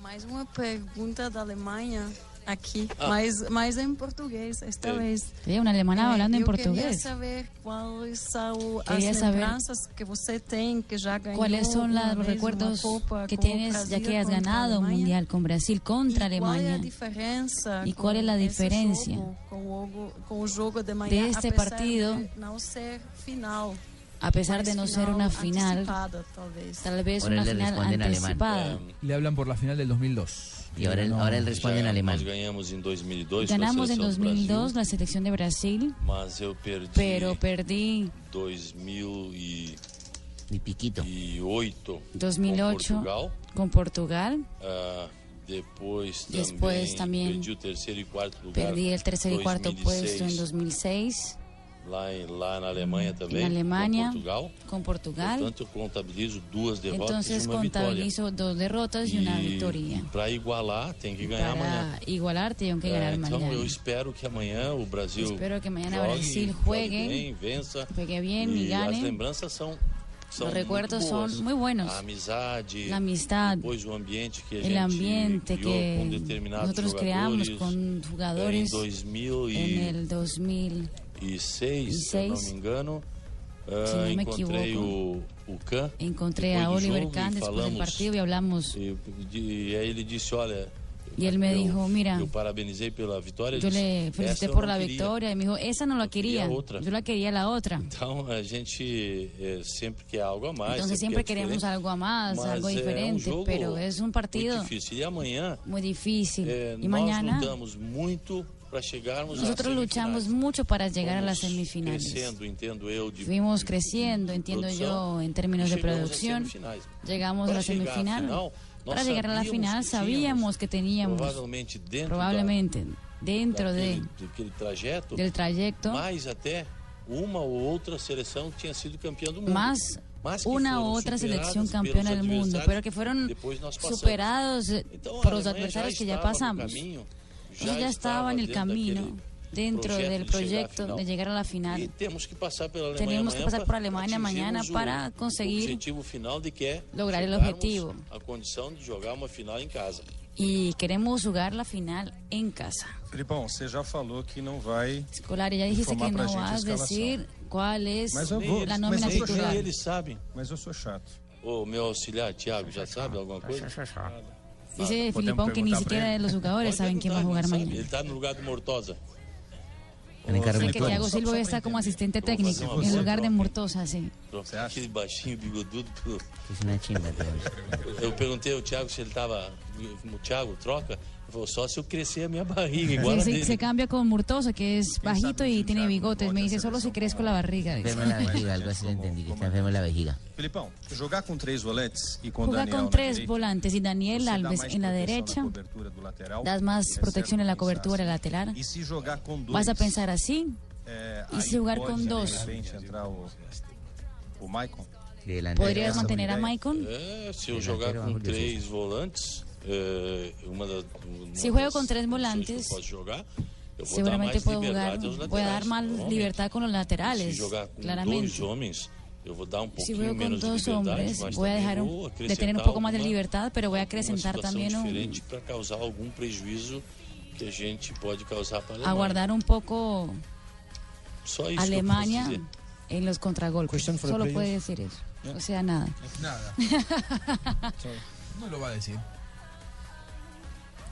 Mais uma pergunta da Alemanha aqui, Ah. mas, mas em português, esta Sí. vez. Sí, una alemana hablando en eu queria portugués. saber quais são as Queria saber lembranças que você tem, que já ganhou ¿Cuáles son uma los vez recuerdos uma que com tienes ya Brasil que has a ganado un Alemanha? mundial con Brasil contra E qual é a Alemania? diferença ¿Y cuál es la com esse diferencia jogo, com, o, com de manhã, de este partido? de não ser final? A pesar de no ser una final, antecipada, talvez. tal vez una final anticipada. Le hablan por la final del 2002. Y ahora él, No. ahora él responde en alemán. Nós ganhamos em 2002 com a Ganamos en seleção do Brasil, 2002 la selección de Brasil, mas eu perdi pero perdí 2000 e e piquito. e 8 2008 com Portugal. con Portugal. Ah, Después también lugar. Perdí el tercer y cuarto 2006, puesto en 2006 Lá, lá na Alemanha também. en Alemania Com Portugal. con Portugal. Portanto, eu contabilizo duas derrotas Entonces e vitória. contabilizo dos derrotas y una victoria. para igualar, tem que ganhar amanhã. Para igualar tengo que ganar então mañana. eu espero que amanhã o Brasil Espero que mañana Brasil juegue, bem, vença. juegue bien y e as gane. lembranças são, são Los recuerdos son muy buenos. La amistad, depois o ambiente que a el ambiente que nosotros creamos con jugadores em 2000 en e el 2000. E seis, se eu não seis. me engano, ah, Se não me encontrei equivoco. o, o Kahn. Encontré depois a do Oliver jogo, Kahn e después del falamos, partido y hablamos. E, e aí ele disse, olha, Y él me dijo, mira, eu parabenizei pela vitória. yo disse, le "Essa felicité eu por não la queria." victoria. Y me dijo, esa no la quería quería. otra. Yo la quería la otra. Então a gente eh, sempre quer algo a mais. Entonces sempre siempre quer queremos diferente. algo a más, Mas algo é um diferente. jogo Pero es un partido Muito difícil. E amanhã muy difícil. eh, Y nós mañana lutamos muito para chegarmos nosotros luchamos mucho para llegar a las semifinales. Fuimos creciendo, entiendo yo, en términos de producción. Llegamos a la semifinal. Para llegar a la final sabíamos que teníamos, probablemente dentro de, del trayecto, más una u otra selección campeona del mundo, pero que fueron superados por los adversarios que ya pasamos. Ellos ya estaba en el camino, dentro del proyecto final. de llegar a la final. Tenemos que pasar por Alemania mañana para conseguir o objetivo final de que é lograr el objetivo. em casa. Y queremos jugar la final en casa. Filipão, você já falou que não vai. Escolari, ya dijiste que pra no gente a vas a nómina titular. Mas eu sou chato. O meu auxiliar, Thiago, já sabe alguma coisa? Dice Filipón que ni siquiera de los jugadores saben quién va a jugar mañana. Ele está no lugar do Mortosa. Dice que Thiago Silva hoy está como asistente técnico en lugar de Murtosa, sí. Aquele baixinho bigodudo. Es una chimba, tío. Eu perguntei ao Thiago se ele estava. O Thiago troca. Falou, só se eu crescer a minha barriga, igual Sí, a se, dele. se cambia con Murtosa, que es bajito y tiene bigotes. Me dice, solo si crezco la barriga. en la vejiga, algo así le entendí, que está enfermo en la vejiga. Filipão, jogar com três volantes e com Daniel con tres volantes y Daniel Alves en la derecha. Das más protección en la cobertura lateral. assim. E se jogar com dois, Vas a pensar así. E dois? repente, entrar o, o Maicon? ¿Podrías mantener a. Maicon? É, se eu jogar com três volantes, uma Si juego con tres volantes, Seguramente puedo jugar, voy a dar más libertad con los laterales, claramente. Si juego con de dos hombres, voy a dejar un- de acrescentar tener un poco más de libertad, pero voy a situação también un, a guardar un poco Só isso Alemania en los contragolpes. Solo players. puede decir eso. O sea, nada. Nada. No lo va a decir.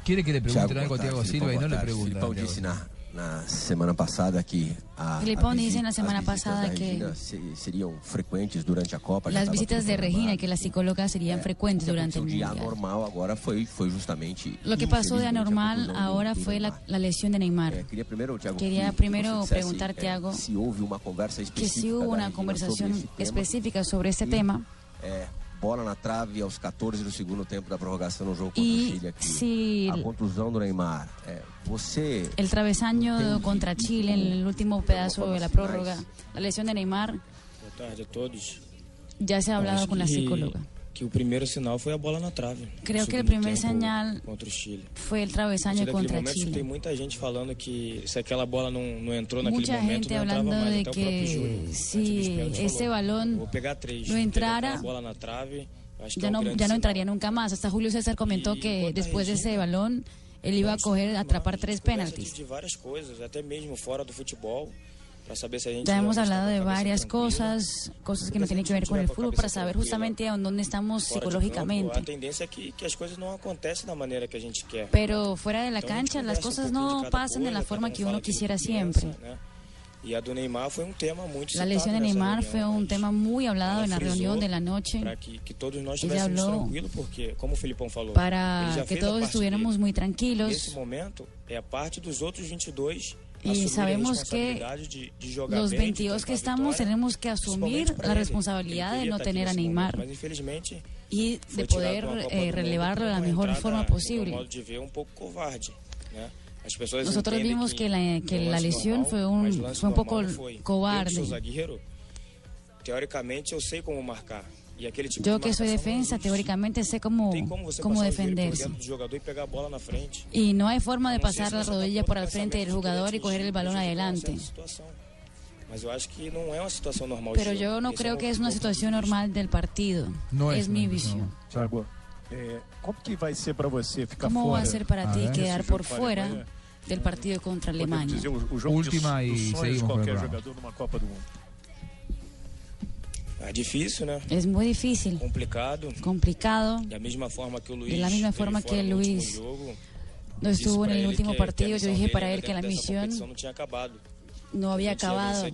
Quiere que le pregunten algo a Tiago Silva y no le preguntan. Filipão disse na, na semana passada que a, Filipão disse na semana passada que seriam frequentes durante a Copa. As visitas de Regina que a psicóloga seriam eh, frequentes durante o Mundial. anormal agora foi foi justamente Lo que passou de anormal agora foi a, a lesão de Neymar. Eh, queria primeiro Thiago Queria primeiro perguntar eh, Thiago se houve uma conversa específica específica sobre esse tema. Eh, bola na trave aos 14 do segundo tempo da prorrogação no jogo contra e o Chile aqui. Si a contusão do Neymar. É, você El travesaño contra um Chile en el último pedazo de la prórroga. La lesión de Neymar. Boa tarde a todos. Ya se ha hablado con la psicóloga que o primeiro sinal foi a bola na trave. Creio que o primeiro sinal contra o Chile. Foi o travessanho contra o Chile. Tem muita gente falando que se aquela bola não, não entrou naquele muita momento, gente não entrava mais, de até que o próprio Júnior. Se esse balão Vou pegar três. não entrara, bola na trave, um ya no, ya no entraría nunca más. Hasta Julio César comentó e que después de ese balón él iba a coger, atrapar tres penaltis. De várias coisas, até mesmo fora do futebol. Ya hemos hablado de varias cosas, cosas que no tienen que ver con el fútbol, para saber justamente a dónde estamos psicológicamente. Pero fuera de la cancha las cosas no pasan de la forma que uno quisiera siempre. Y a do Neymar fue un tema muy La lesión de Neymar fue un tema muy hablado en la reunión de la noche. Para que, que todos ella habló porque, como falou, para que todos estuviéramos muy tranquilos. En ese momento, es parte de los otros 22 y sabemos que los 22 que estamos tenemos que asumir la responsabilidad de no tener a Neymar y de poder eh, relevarlo de la mejor forma posible. Nosotros vimos que la, que la lesión fue un, fue un poco cobarde. Teóricamente, yo sé cómo marcar. Yo que soy defensa, teóricamente sé cómo, cómo defenderse. Y no hay forma de pasar la rodilla por al frente del jugador y coger el balón adelante. Pero yo no creo que es una situación normal del partido. No es, mi visión. Eh, ¿Cómo va a ser para eh, ah, ti ¿eh? quedar por fuera del partido contra Alemania? Última y seguimos. Es difícil, ¿no? Es muy difícil. Complicado. Complicado. De la misma forma que Luis. De la misma forma que Luis. No estuvo en el último partido. Yo dije para él que la misión no había acabado,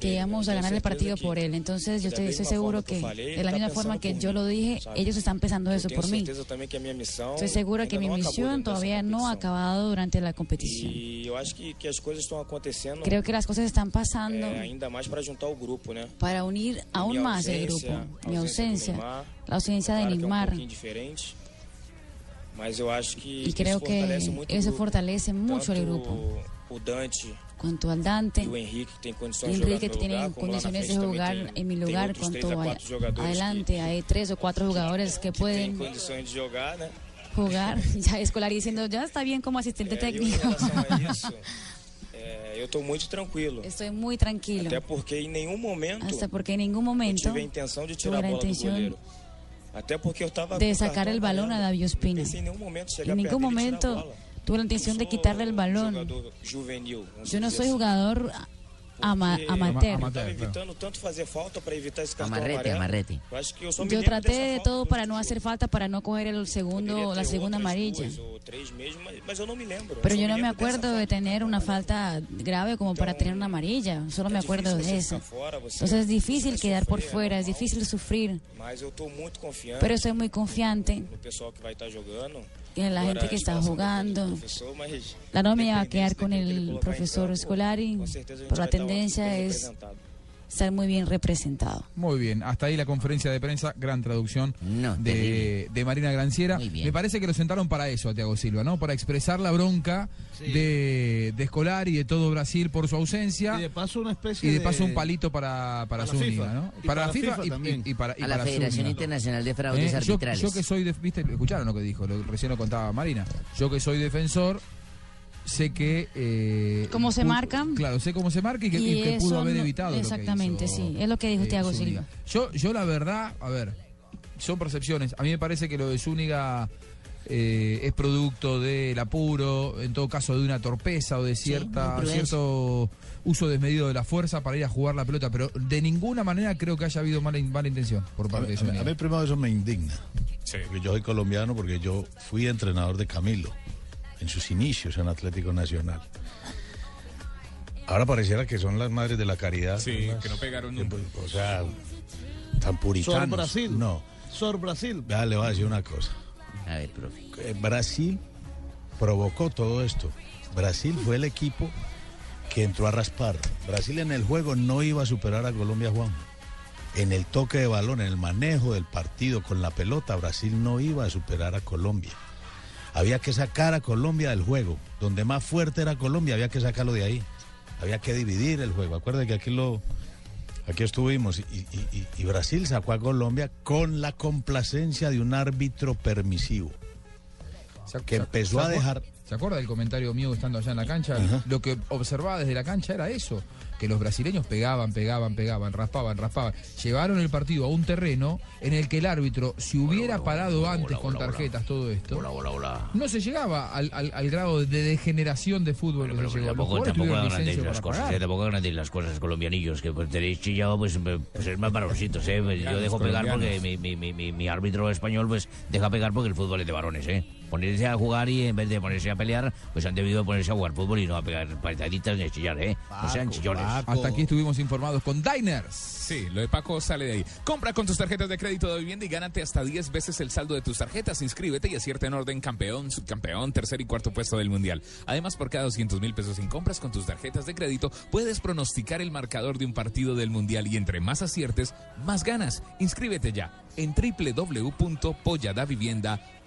que íbamos a ganar el partido por él. Entonces yo estoy, estoy seguro que de la misma forma que yo lo dije, ellos están pensando eso por mí. Estoy seguro que mi misión todavía no ha acabado durante la competición. Creo que las cosas están pasando para unir aún más el grupo. Mi ausencia, la ausencia de Neymar. y creo que eso fortalece mucho el grupo cuanto al Dante. Enrique que tiene condiciones de jugar en mi lugar, cuanto adelante. Hay tres o cuatro jugadores que pueden jugar. ¿eh? Ya Escolari diciendo, ya está bien como asistente eh, técnico. eu estou muito tranquilo. Estou muito tranquilo. Até porque em nenhum momento. Hasta porque em nenhum momento. Eu tive a intenção de tirar a bola do goleiro. Até porque eu estava. De sacar o balão a Davi Ospina. Em nenhum momento chegar em nenhum perto momento. A bola tuvo la intención de quitarle el balón. Yo no soy jugador ama, amateur. Amarrete, amarrete. Yo traté de todo para no hacer falta, para no coger el segundo, la segunda amarilla. Pero yo no me acuerdo de tener una falta grave como para tener una amarilla. Solo me acuerdo de esa. Entonces es difícil quedar por fuera, es difícil sufrir. Pero estoy muy confiante la gente que está jugando. La nómina va a quedar con el profesor Scolari, por la tendencia es estar muy bien representado. Muy bien, hasta ahí la conferencia de prensa, gran traducción de, de, Marina Granciera. Me parece que lo sentaron para eso a Silva, ¿no? Para expresar la bronca de, de, Escolar y de todo Brasil por su ausencia. Y de paso una especie Y de paso un palito para, para, para Zúñiga, ¿no? Para, la FIFA, y, para, la Federación Internacional de Fraudes eh, Arbitrales. Yo, que soy, de, ¿viste? ¿Escucharon lo que dijo? Lo, recién lo contaba Marina. Yo que soy defensor sé que... Eh, ¿Cómo se marcan? Claro, sé cómo se marca y que, y que pudo haber evitado. Exactamente, sí, es lo que dijo eh, Tiago Silva. Yo, yo la verdad, a ver, son percepciones. A mí me parece que lo de Zúñiga... Eh, es producto del apuro, en todo caso de una torpeza o de cierta, cierto uso desmedido de la fuerza para ir a jugar la pelota, pero de ninguna manera creo que haya habido mala, mala intención por parte a de Zúñiga. A mí primero eso me indigna. Sí. Yo soy colombiano porque yo fui entrenador de Camilo en sus inicios en Atlético Nacional. Ahora pareciera que son las madres de la caridad. Sí, que no pegaron que, nunca. O sea, tan puritanos. Sor Brasil. No. Sor Brasil. Vea, le voy a decir una cosa. A ver, profe. Eh, Brasil provocó todo esto. Brasil fue el equipo que entró a raspar. Brasil en el juego no iba a superar a Colombia, Juan. En el toque de balón, en el manejo del partido con la pelota, Brasil no iba a superar a Colombia. Había que sacar a Colombia del juego. Donde más fuerte era Colombia, había que sacarlo de ahí. Había que dividir el juego. Acuérdense que aquí lo, Aquí estuvimos y, y- y- y Brasil sacó a Colombia con la complacencia de un árbitro permisivo que empezó a ¿Se acuer- dejar ¿Se acuerda del comentario mío estando allá en la cancha? Lo que observaba desde la cancha era eso, que los brasileños pegaban, pegaban, pegaban, raspaban, raspaban. Llevaron el partido a un terreno en el que el árbitro, si hubiera parado antes con tarjetas, todo esto, no se llegaba al, al- al grado de degeneración de fútbol que se llegó. Los Tampoco, tampoco licencia las cosas, eh, tampoco las cosas, colombianillos, que pues, tenéis chillado, pues, pues es más varoncitos, eh. Pues, Yo dejo pegar porque mi, mi, mi, mi árbitro español, pues, deja pegar porque el fútbol es de varones, eh. Ponerse a jugar y en vez de ponerse a pelear, pues han debido ponerse a jugar fútbol y no a pegar pataditas ni a chillar, eh. No sean chillones. Hasta aquí estuvimos informados con Diners. Sí, lo de Paco sale de ahí. Compra con tus tarjetas de crédito de vivienda y gánate hasta 10 veces el saldo de tus tarjetas. Inscríbete y acierta en orden campeón, subcampeón, tercer y cuarto puesto del mundial. Además, por cada 200 mil pesos en compras con tus tarjetas de crédito, puedes pronosticar el marcador de un partido del mundial y entre más aciertes, más ganas. Inscríbete ya en www.polladavivienda.com.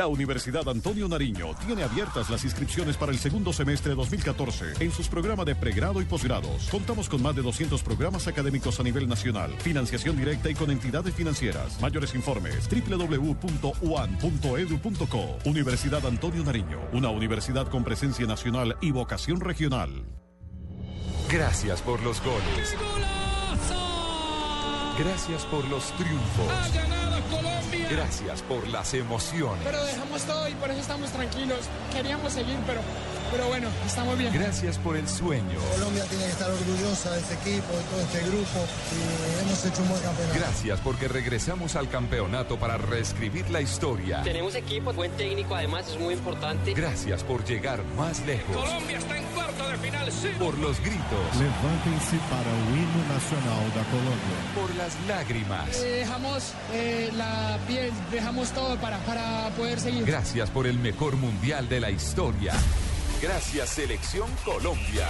La Universidad Antonio Nariño tiene abiertas las inscripciones para el segundo semestre de 2014 en sus programas de pregrado y posgrados. Contamos con más de 200 programas académicos a nivel nacional, financiación directa y con entidades financieras. Mayores informes www.uan.edu.co. Universidad Antonio Nariño, una universidad con presencia nacional y vocación regional. Gracias por los goles. Gracias por los triunfos. Gracias por las emociones. Pero dejamos todo y por eso estamos tranquilos. Queríamos seguir, pero, pero bueno, estamos bien. Gracias por el sueño. Colombia tiene que estar orgullosa de este equipo, de todo este grupo y hemos hecho un buen campeonato. Gracias porque regresamos al campeonato para reescribir la historia. Tenemos equipo, buen técnico, además es muy importante. Gracias por llegar más lejos. Colombia está en cuarto de final, sí. Por los gritos. Levntem-se para o hino nacional da Colômbia. Por las lágrimas. Eh, dejamos eh, la piel, dejamos todo para, para poder seguir. Gracias por el mejor mundial de la historia. Gracias Selección Colombia.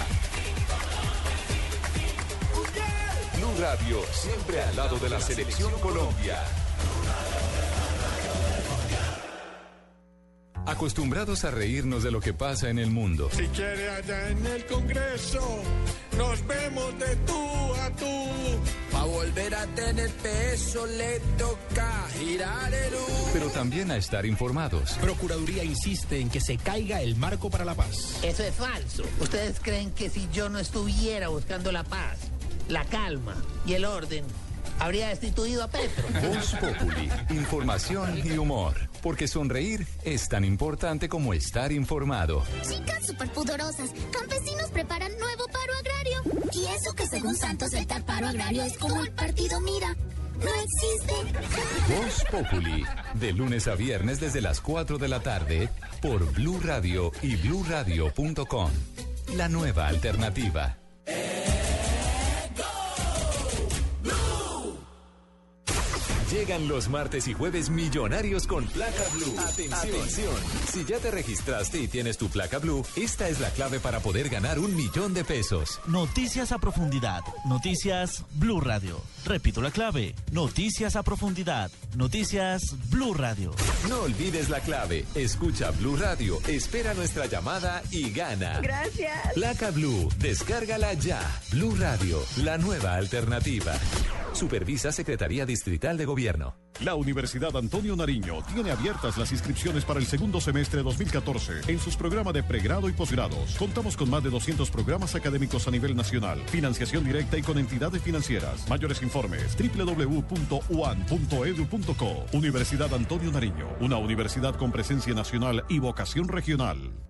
Blue Radio, siempre al lado de la Selección Colombia. Acostumbrados a reírnos de lo que pasa en el mundo. Si quiere allá en el Congreso, nos vemos de tú a tú. Pa' volver a tener peso le toca girar el U. Pero también a estar informados. Procuraduría insiste en que se caiga el marco para la paz. Eso es falso. ¿Ustedes creen que si yo no estuviera buscando la paz, la calma y el orden, habría destituido a Petro? Voz Populi, información y humor. Porque sonreír es tan importante como estar informado. Chicas superpudorosas, campesinos preparan nuevo paro agrario. Y eso que según Santos el tal paro agrario es como el partido Mira. No existe. Voz Populi, de lunes a viernes desde las 4 de la tarde por Blue Radio y bluradio.com. La nueva alternativa. Llegan los martes y jueves millonarios con placa blue. Atención. Si ya te registraste y tienes tu placa blue, esta es la clave para poder ganar un millón de pesos. Noticias a profundidad. Noticias Blue Radio. Repito la clave. Noticias a profundidad. Noticias Blue Radio. No olvides la clave. Escucha Blue Radio, espera nuestra llamada y gana. Gracias. Placa Blue, descárgala ya. Blue Radio, la nueva alternativa. Supervisa Secretaría Distrital de Gobierno. La Universidad Antonio Nariño tiene abiertas las inscripciones para el segundo semestre 2014 en sus programas de pregrado y posgrados. Contamos con más de 200 programas académicos a nivel nacional, financiación directa y con entidades financieras. Mayores informes www.uan.edu.co. Universidad Antonio Nariño, una universidad con presencia nacional y vocación regional.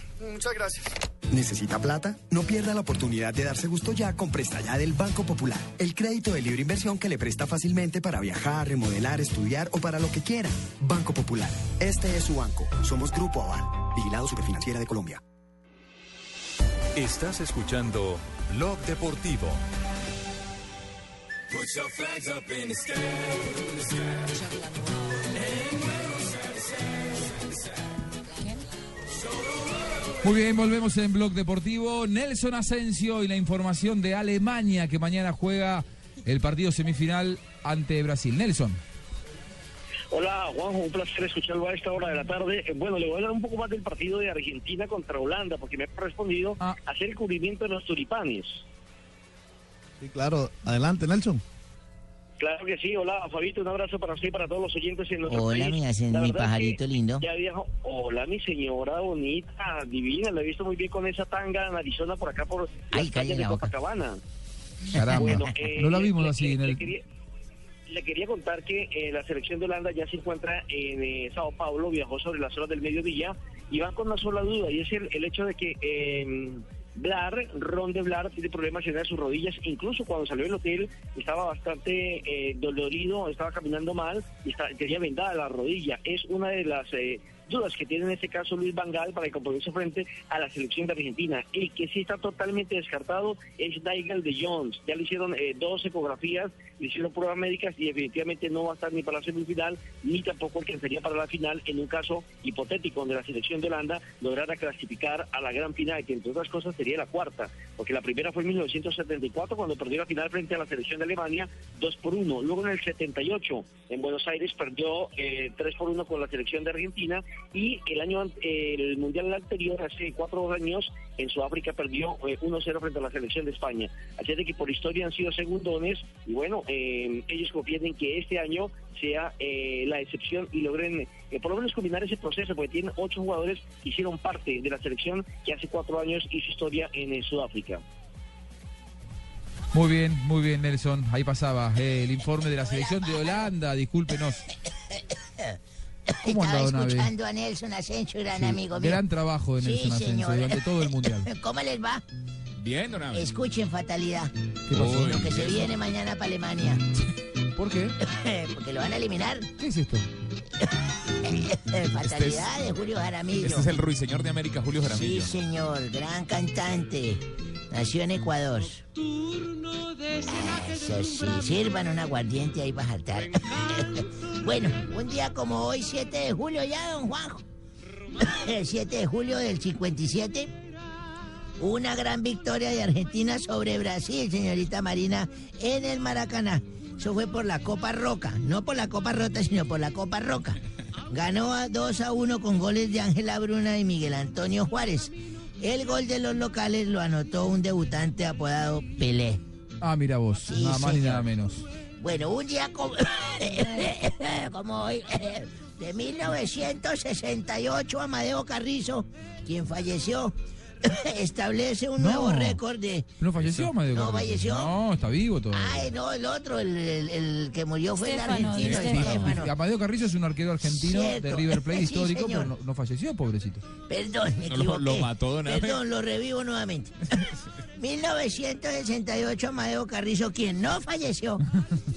muchas gracias. ¿Necesita plata? No pierda la oportunidad de darse gusto ya con Presta Ya del Banco Popular. El crédito de libre inversión que le presta fácilmente para viajar, remodelar, estudiar o para lo que quiera. Banco Popular. Este es su banco. Somos Grupo Aval. Vigilado Superfinanciera de Colombia. Estás escuchando Blog Deportivo. Put your flags up in the sky. In the sky. Muy bien, volvemos en Blog Deportivo. Nelson Asensio y la información de Alemania que mañana juega el partido semifinal ante Brasil. Nelson. Hola Juanjo, un placer escucharlo a esta hora de la tarde. Eh, Bueno, le voy a hablar un poco más del partido de Argentina contra Holanda, porque me ha correspondido hacer el cubrimiento de los tulipanes. Sí, claro. Adelante, Nelson. Claro que sí, hola Fabito, un abrazo para usted y para todos los oyentes en nuestro Hola, país. mi hacen- mi es pajarito que lindo. Ya. Hola, mi señora bonita, divina, la he visto muy bien con esa tanga en Arizona por acá por Ay, las calle calles de la. Copacabana. Caramba. Bueno, eh, no la vimos le- así en le el. quería- le quería contar que eh, la selección de Holanda ya se encuentra en eh, Sao Paulo, viajó sobre las horas del mediodía y van con una sola duda y es el, el hecho de que eh, Blar, Ron de Blar, tiene problemas en sus rodillas, incluso cuando salió del hotel estaba bastante eh, dolorido, estaba caminando mal y está- tenía vendada la rodilla. Es una de las eh, dudas que tiene en este caso Luis Vangal para el compromiso frente a la selección de Argentina. El que sí está totalmente descartado es Nigel de Jones. Ya le hicieron eh, dos ecografías, le hicieron pruebas médicas y definitivamente no va a estar ni para la semifinal ni tampoco alcanzaría para la final en un caso hipotético donde la selección de Holanda lograra clasificar a la gran final, que entre otras cosas sería la cuarta, porque la primera fue en 1974 cuando perdió la final frente a la selección de Alemania 2 por 1. Luego en el 78 en Buenos Aires perdió eh, 3 por 1 con la selección de Argentina y el año eh, el mundial anterior hace cuatro años en Sudáfrica perdió eh, 1-0 frente a la selección de España. Así es de que por historia han sido segundones y bueno, eh, ellos confían en que este año sea eh, la excepción y logren eh, por lo menos combinar ese proceso, porque tienen ocho jugadores que hicieron parte de la selección que hace cuatro años hizo historia en eh, Sudáfrica. Muy bien, muy bien, Nelson. Ahí pasaba eh, el informe de la selección de Holanda. Discúlpenos. ¿Cómo Estaba escuchando a Nelson Asensio, gran Sí, amigo mío. gran trabajo de Sí, Nelson Asensio señor. durante todo el mundial. ¿Cómo les va? Bien, don. Escuchen fatalidad. ¿Qué pasó? Lo que se viene mañana para Alemania. ¿Por qué? Porque lo van a eliminar. ¿Qué es esto? fatalidad de Julio Jaramillo. Este es el ruiseñor de América, Julio Sí, Jaramillo. señor, gran cantante. Nació en Ecuador. Eso sí, sirvan un aguardiente ahí para saltar. bueno, un día como hoy, 7 de julio ya, don Juanjo. El 7 de julio del 57, una gran victoria de Argentina sobre Brasil, señorita Marina, en el Maracaná. Eso fue por la Copa Roca, no por la Copa Rota, sino por la Copa Roca. Ganó a 2 a 1 con goles de Ángela Bruna y Miguel Antonio Juárez. El gol de los locales lo anotó un debutante apodado Pelé. Ah, mira vos. Sí, nada más ni nada menos. Bueno, un día como, como hoy, de 1968, Amadeo Carrizo, quien falleció, establece un No. nuevo récord de... ¿No falleció, Amadeo No, falleció. No, está vivo todavía. Ay, no, el otro, el, el- el que murió fue Estefano, el argentino, Estefano. Estefano. Amadeo Carrizo es un arquero argentino de. River Plate Sí, histórico, señor. pero no, no falleció, pobrecito. Perdón, me lo- mató, don Abe. Perdón, lo revivo nuevamente. 1968, Amadeo Carrizo, quien no falleció,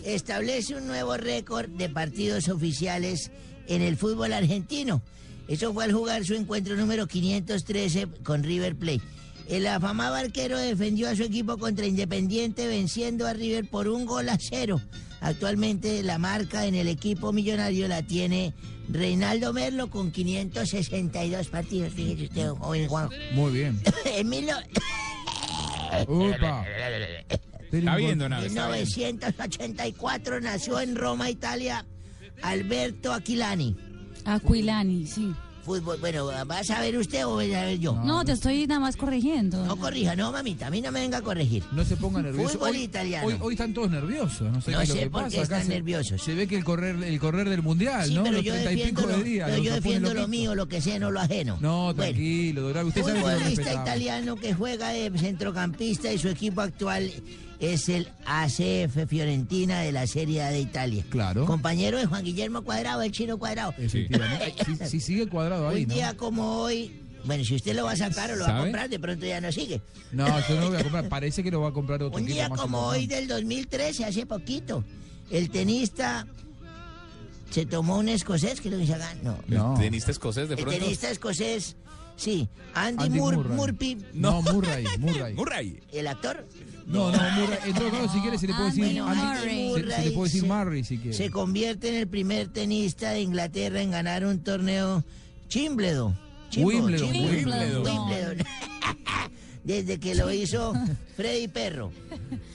establece un nuevo récord de partidos oficiales en el fútbol argentino. Eso fue al jugar su encuentro número 513 con River Plate. El afamado arquero defendió a su equipo contra Independiente venciendo a River por un gol a cero. Actualmente la marca en el equipo millonario la tiene Reinaldo Merlo con 562 partidos. Fíjese usted, joven Juan. Muy bien. En mil no- Upa. Está viendo nada. 1984 nació en Roma, Italia, Alberto Aquilani. Aquilani, sí. Fútbol, bueno, ¿vas a ver usted o voy a ver yo? No, te estoy nada más corrigiendo. No corrija, no, mamita, a mí no me venga a corregir. No se ponga nervioso. Fútbol Hoy- italiano. Hoy, hoy están todos nerviosos. No sé, No qué es lo sé que por pasa. qué Acá están se- nerviosos. Se ve que el correr, el correr del mundial, Sí, ¿no? pero Los yo treinta y defiendo, pico lo, de días. pero los yo defiendo lo loquitos. mío, lo que sé, no lo ajeno. No, Bueno, tranquilo, Gaby, Usted sabe que lo futbolista respetamos. italiano que juega de centrocampista y su equipo actual es el ACF Fiorentina de la Serie A de Italia. Claro. Compañero de Juan Guillermo Cuadrado, el chino Cuadrado. Efectivamente. Sí, sí sigue cuadrado ahí, Un ¿no? día como hoy, bueno, si usted lo va a sacar o lo va a comprar, de pronto ya no sigue. No, yo no lo voy a comprar. Parece que lo va a comprar otro Un día más como importante. hoy del 2013, hace poquito, el tenista se tomó un escocés, lo que se haga? No. ¿El tenista escocés de El pronto? tenista escocés, sí, Andy, Andy Mur- Murray. Murphy. No, Murray, Murray. Murray. ¿El actor? No, no, Murray. En todo caso, si quiere, se le puede decir. Andy- Andy se- se, le Murray puede decir se- Murray si quiere. Se convierte en el primer tenista de Inglaterra en ganar un torneo Chimbledon. Wimbledon, Wimbledon. Wimbledon. Desde que lo hizo Freddy Perro.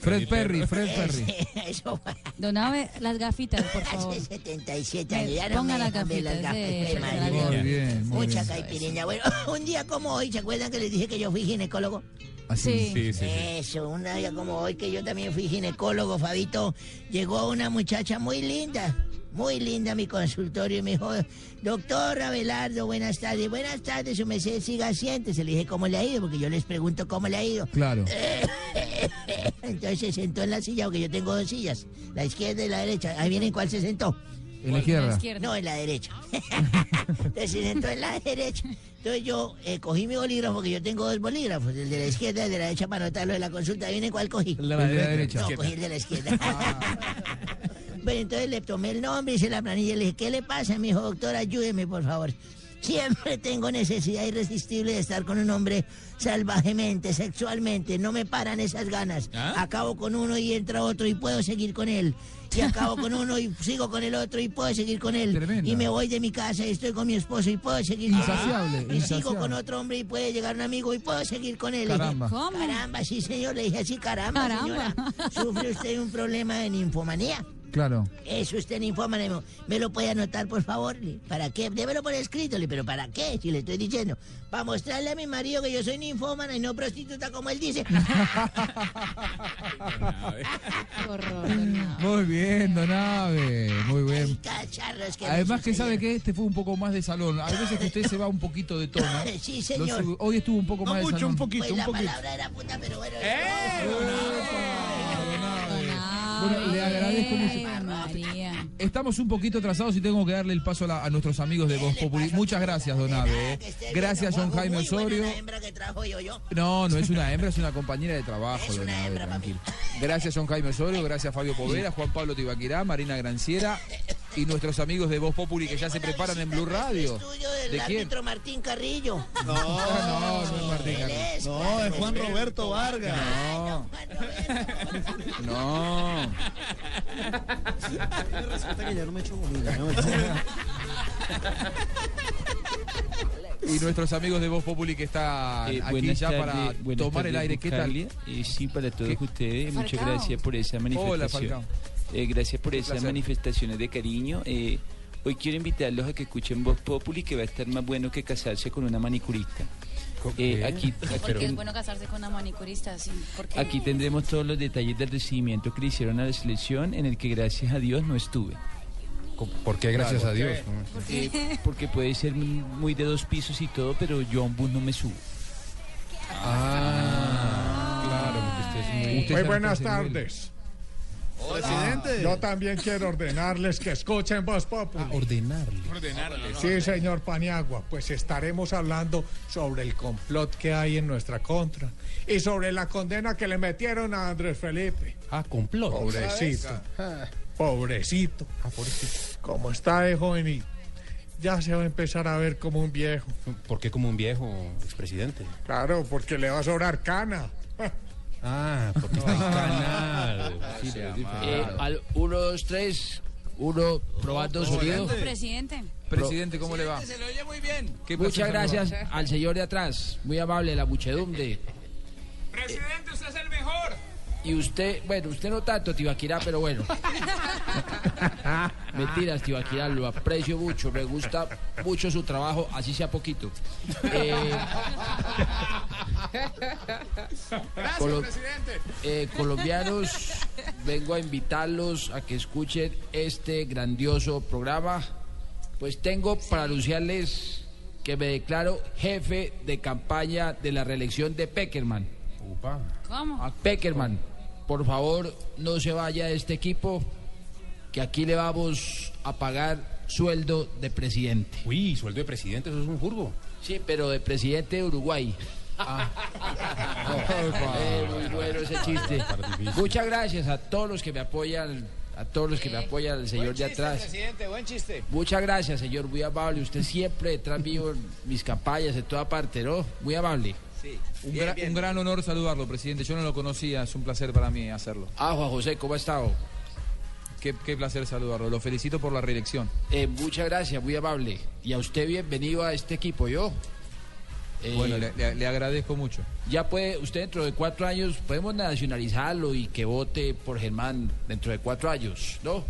Fred Perry, Fred Perry. Eso fue Don Abe, las gafitas, por favor. hace 77 Me años. Ya no ponga me las gafitas, madre. Muy bien, muy Mucha caipirinha. Bueno, un día como hoy, ¿se acuerdan que les dije que yo fui ginecólogo? Así. Sí, sí, sí. Eso, un día como hoy que yo también fui ginecólogo, Fabito, llegó una muchacha muy linda, muy linda mi consultorio y me dijo, doctor Abelardo, buenas tardes, buenas tardes, su merced, siga siéntese. Le dije, ¿cómo le ha ido? Porque yo les pregunto cómo le ha ido. Claro. Entonces se sentó en la silla, porque yo tengo dos sillas, la izquierda y la derecha. Ahí vienen cuál se sentó. En la izquierda. No, en la derecha. Entonces se sentó en la derecha. Entonces yo eh, cogí mi bolígrafo, porque yo tengo dos bolígrafos, el de la izquierda y el de la derecha para anotarlo de la consulta. ¿Viene cuál cogí? El de la derecha. No, cogí el de la izquierda. bueno, entonces le tomé el nombre, hice la planilla y le dije, ¿qué le pasa? Me dijo, doctor, ayúdeme, por favor. Siempre tengo necesidad irresistible de estar con un hombre salvajemente, sexualmente. No me paran esas ganas. ¿Ah? Acabo con uno y entra otro y puedo seguir con él. Y acabo con uno y sigo con el otro y puedo seguir con él. Y me voy de mi casa y estoy con mi esposo y puedo seguir con él. Insaciable, Y sigo con otro hombre y puede llegar un amigo y puedo seguir con él. Dije, Caramba. ¿Cómo? Caramba, sí, señor. Le dije así, caramba, Caramba. señora. ¿Sufre usted un problema de ninfomanía? Claro. Es usted ninfómano. ¿Me lo puede anotar, por favor? ¿Para qué? Démelo por escrito. Le, ¿Pero para qué? Si le estoy diciendo. Para mostrarle a mi marido que yo soy ninfómana y no prostituta, como él dice. Qué horror, don Abe. Muy bien, Don Abe. Muy bien. Que me Además que sabe que este fue un poco más de salón. Hay veces que usted se va un poquito de tono. Sí, señor. Hoy estuvo un poco No más de mucho, salón. un poquito, Pues un la poquito. palabra era puta, pero bueno. Don Bueno, le agradezco mucho. María. Estamos un poquito atrasados y tengo que darle el paso a, la- a nuestros amigos de Voz Populi. Muchas gracias, Don Abe. ¿eh? Gracias, John Jaime Osorio. No, no es una hembra, es una compañera de trabajo, Don hembra, tranquilo. Gracias, John Jaime Osorio, gracias, Fabio Povera, Juan Pablo Tibaquirá, Marina Granciera y nuestros amigos de Voz Populi que ya se preparan en Blue Radio. Estudio del ¿De quién? Martín Carrillo. No, no, no es Martín Carrillo. No, es Juan Roberto Vargas. No, no. Resulta que ya no me echo comida, ¿no? Y nuestros amigos de Voz Populi que están Eh, aquí ya para tomar el aire. ¿Qué tal? Eh, sí, para todos ¿Qué? ustedes, muchas gracias por esa manifestación. Falcao. Eh, gracias por esas manifestaciones de cariño. Eh, hoy quiero invitarlos a que escuchen Voz Populi, que va a estar más bueno que casarse con una manicurista. Eh, aquí, Porque es bueno casarse con una manicurista, sí. Aquí tendremos todos los detalles del recibimiento que le hicieron a la selección, en el que gracias a Dios no estuve. ¿Por qué gracias a Dios? Eh, porque puede ser muy de dos pisos y todo, pero yo a un bus no me subo. Ah, claro, porque usted es muy... Muy buenas está Presidente. Yo también quiero ordenarles que escuchen Voz Populi. Ordenarle. Sí, señor Paniagua, pues estaremos hablando sobre el complot que hay en nuestra contra y sobre la condena que le metieron a Andrés Felipe. Ah, complot. Pobrecito. Pobrecito. Ah, pobrecito. Como está de joven y ya se va a empezar a ver como un viejo. ¿Por qué como un viejo expresidente? Claro, porque le va a sobrar cana. Ah, porque está canal. Sí. Eh, al 1, 2, 3, 1, probando sonido. Presidente. Presidente, ¿cómo le va? Se lo oye muy bien. ¿Qué Muchas gracias al señor de atrás, muy amable, la muchedumbre. Presidente, usted es el mejor. Y usted, bueno, usted no tanto, Tibaquirá, pero bueno. Mentiras, Tibaquirá, lo aprecio mucho, me gusta mucho su trabajo, así sea poquito. Eh, Colo- eh, colombianos, vengo a invitarlos a que escuchen este grandioso programa. Pues tengo para anunciarles que me declaro jefe de campaña de la reelección de Peckerman. ¿Cómo? A Peckerman, por favor, no se vaya de este equipo, que aquí le vamos a pagar sueldo de presidente. Uy, sueldo de presidente, eso es un jurgo. Sí, pero de presidente de Uruguay. Eh, muy bueno ese chiste. Muchas gracias a todos los que me apoyan, a todos los que me apoyan, al señor de atrás. presidente, buen chiste. Muchas gracias, señor, muy amable. Usted siempre detrás mío en mis campañas, en toda parte, ¿no? Muy amable. Un, gra- un gran honor saludarlo, presidente. Yo no lo conocía, es un placer para mí hacerlo. Ah, Juan José, ¿cómo ha estado? Qué, qué placer saludarlo. Lo felicito por la reelección. Eh, muchas gracias, muy amable. Y a usted bienvenido a este equipo, yo. Eh, Bueno, le, le- le agradezco mucho. Ya puede, usted dentro de cuatro años, podemos nacionalizarlo y que vote por Germán dentro de cuatro años, ¿no?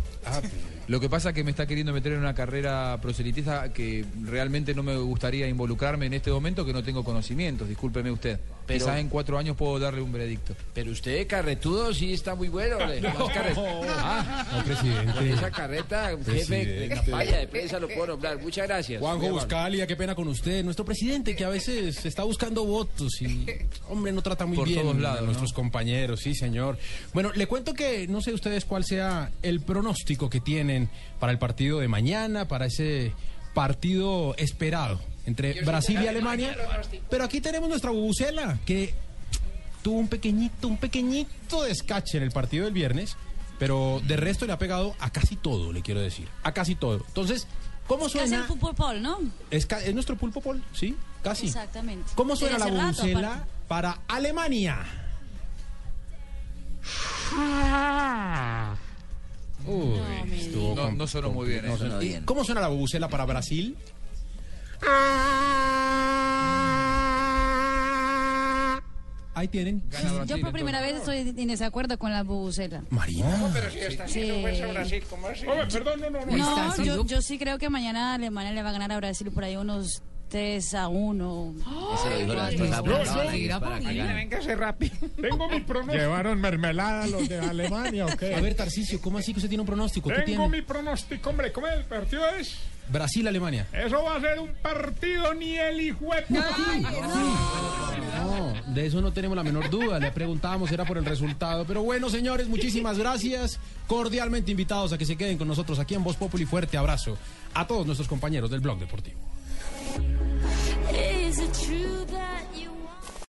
Lo que pasa es que me está queriendo meter en una carrera proselitista que realmente no me gustaría involucrarme en este momento que no tengo conocimientos, discúlpeme usted. Pero- Quizás en cuatro años puedo darle un veredicto. Pero usted carretudo sí está muy bueno. más carre- Ah, No, presidente. con esa carreta, un jefe de campaña de prensa lo puedo nombrar. Muchas gracias. Juanjo. Buscalia, qué pena con usted. Nuestro presidente que a veces está buscando votos y, hombre, no trata muy Por bien todos lados, a ¿no? nuestros compañeros. Sí, señor. Bueno, le cuento que no sé ustedes cuál sea el pronóstico que tienen para el partido de mañana, para ese partido esperado entre Brasil y Alemania. Pero aquí tenemos nuestra bubucela que tuvo un pequeñito, un pequeñito descache en el partido del viernes, pero de resto le ha pegado a casi todo, le quiero decir. A casi todo. Entonces, ¿cómo el suena? fútbol pol, ¿no? Es, es nuestro pulpo pol, ¿sí? Casi. Exactamente. ¿Cómo suena la rato, bubucela para Alemania? Uy, estuvo No, com- no sonó muy bien, no ¿eh? ¿Cómo suena la bubucela para Brasil? Ahí tienen. Yo por primera vez estoy en desacuerdo con la bubucela. Marina. pero si está haciendo Sí. fuerza Brasil, ¿cómo así? perdón, no, no, No, yo, yo sí creo que mañana Alemania le va a ganar a Brasil por ahí unos 3 a 1. Eso lo dijo la vez pasada, pero no, ahí es para que gane. Véngase rápido. Tengo mi pronóstico. ¿Llevaron mermelada los de Alemania o qué? A ver, Tarcisio, ¿cómo así que usted tiene un pronóstico? ¿Qué Tengo tiene? mi pronóstico, hombre. ¿Cómo el partido es? Brasil-Alemania. Eso va a ser un partido ni el hijo de puta. No, de eso no tenemos la menor duda. Le preguntábamos, era por el resultado. Pero bueno, señores, muchísimas gracias. Cordialmente invitados a que se queden con nosotros aquí en Voz Populi. Fuerte abrazo a todos nuestros compañeros del Blog Deportivo. Is it true that